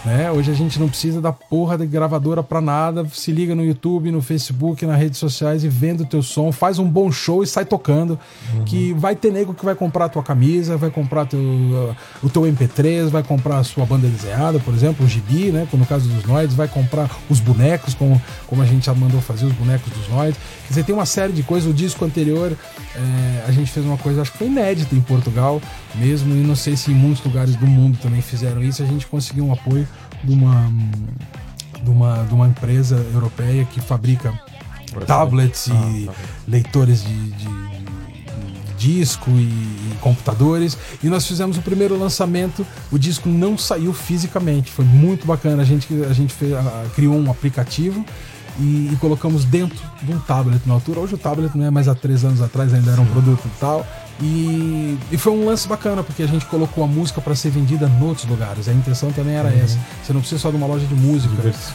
Né? Hoje a gente não precisa da porra de gravadora pra nada. Se liga no YouTube, no Facebook, nas redes sociais e venda o teu som, faz um bom show e sai tocando. Que vai ter nego que vai comprar a tua camisa, vai comprar teu, o teu MP3, vai comprar a sua banda desenhada, por exemplo, o Gibi, né? No caso dos Noids, vai comprar os bonecos, como, como a gente já mandou fazer os bonecos dos Noids. Quer dizer, tem uma série de coisas. O disco anterior, é, a gente fez uma coisa, acho que foi inédita em Portugal mesmo, e não sei se em muitos lugares do mundo também fizeram isso. A gente conseguiu um apoio de uma, de uma, de uma empresa europeia que fabrica tablets e leitores de, de- de disco e, e computadores. E nós fizemos o primeiro lançamento. O disco não saiu fisicamente, foi muito bacana. A gente, a gente fez, a- criou um aplicativo. E, e colocamos dentro de um tablet na altura. Hoje o tablet não é mais há três anos atrás, ainda era um produto e tal. E, e foi um lance bacana, porque a gente colocou a música para ser vendida em outros lugares. A intenção também era essa. Você não precisa só de uma loja de música.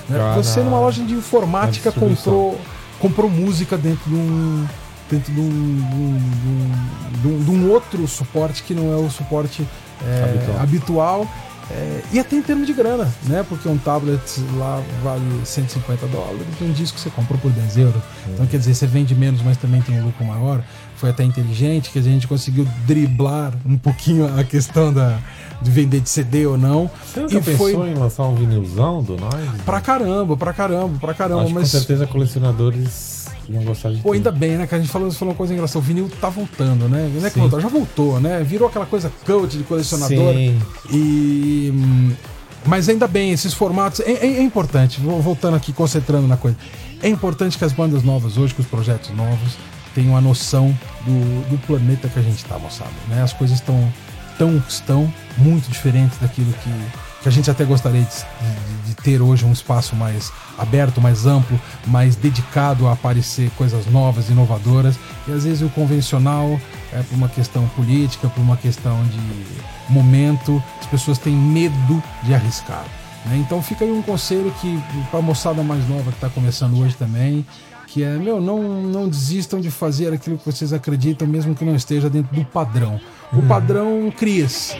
né? Você numa loja de informática comprou, comprou música dentro de um. Dentro de um, de um- de um- de um outro suporte que não é o suporte é, Habitual. habitual. É, e até em termos de grana, né? Porque um tablet lá vale 150 dólares, um disco você compra por 10 euros. Então quer dizer, você vende menos, mas também tem um lucro maior. Foi até inteligente que a gente conseguiu driblar um pouquinho a questão da, de vender de CD ou não. Você nunca pensou em lançar um vinilzão do Noise? Pra caramba, pra caramba, pra caramba. Acho mas com certeza colecionadores iam gostar de Pô, ter. ainda bem, né? Que a gente falou, falou uma coisa engraçada. O vinil tá voltando, né? Não é que voltou, já voltou, né? Virou aquela coisa cult de colecionador. Sim. E. Mas ainda bem, esses formatos. É, é- é importante, voltando aqui, concentrando na coisa. É importante que as bandas novas hoje, que os projetos novos, tenham a noção do, do planeta que a gente tá, moçada. Né? As coisas estão tão estão muito diferentes daquilo que, que a gente até gostaria de, de- de ter hoje um espaço mais aberto, mais amplo, mais dedicado a aparecer coisas novas, inovadoras. E às vezes o convencional é por uma questão política, por uma questão de momento, as pessoas têm medo de arriscar. né? Então fica aí um conselho que para a moçada mais nova que está começando hoje também, que é, meu, não, não desistam de fazer aquilo que vocês acreditam, mesmo que não esteja dentro do padrão. O padrão cria-se.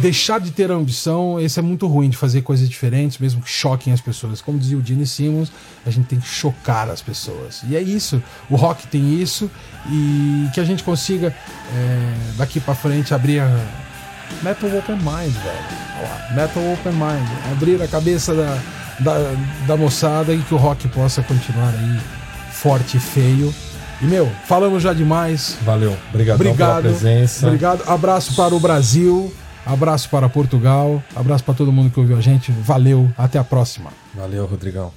Deixar de ter ambição, esse é muito ruim de fazer coisas diferentes, mesmo que choquem as pessoas. Como dizia o Gene Simmons, a gente tem que chocar as pessoas. E é isso. O rock tem isso e que a gente consiga é, daqui pra frente abrir a Metal Open Mind, velho. Olha lá, Metal Open Mind. Abrir a cabeça da, da, da moçada e que o rock possa continuar aí forte e feio. E, meu, falamos já demais. Valeu. Obrigado Obrigado. pela presença. Obrigado. Abraço para o Brasil. Abraço para Portugal. Abraço para todo mundo que ouviu a gente. Valeu. Até a próxima. Valeu, Rodrigão.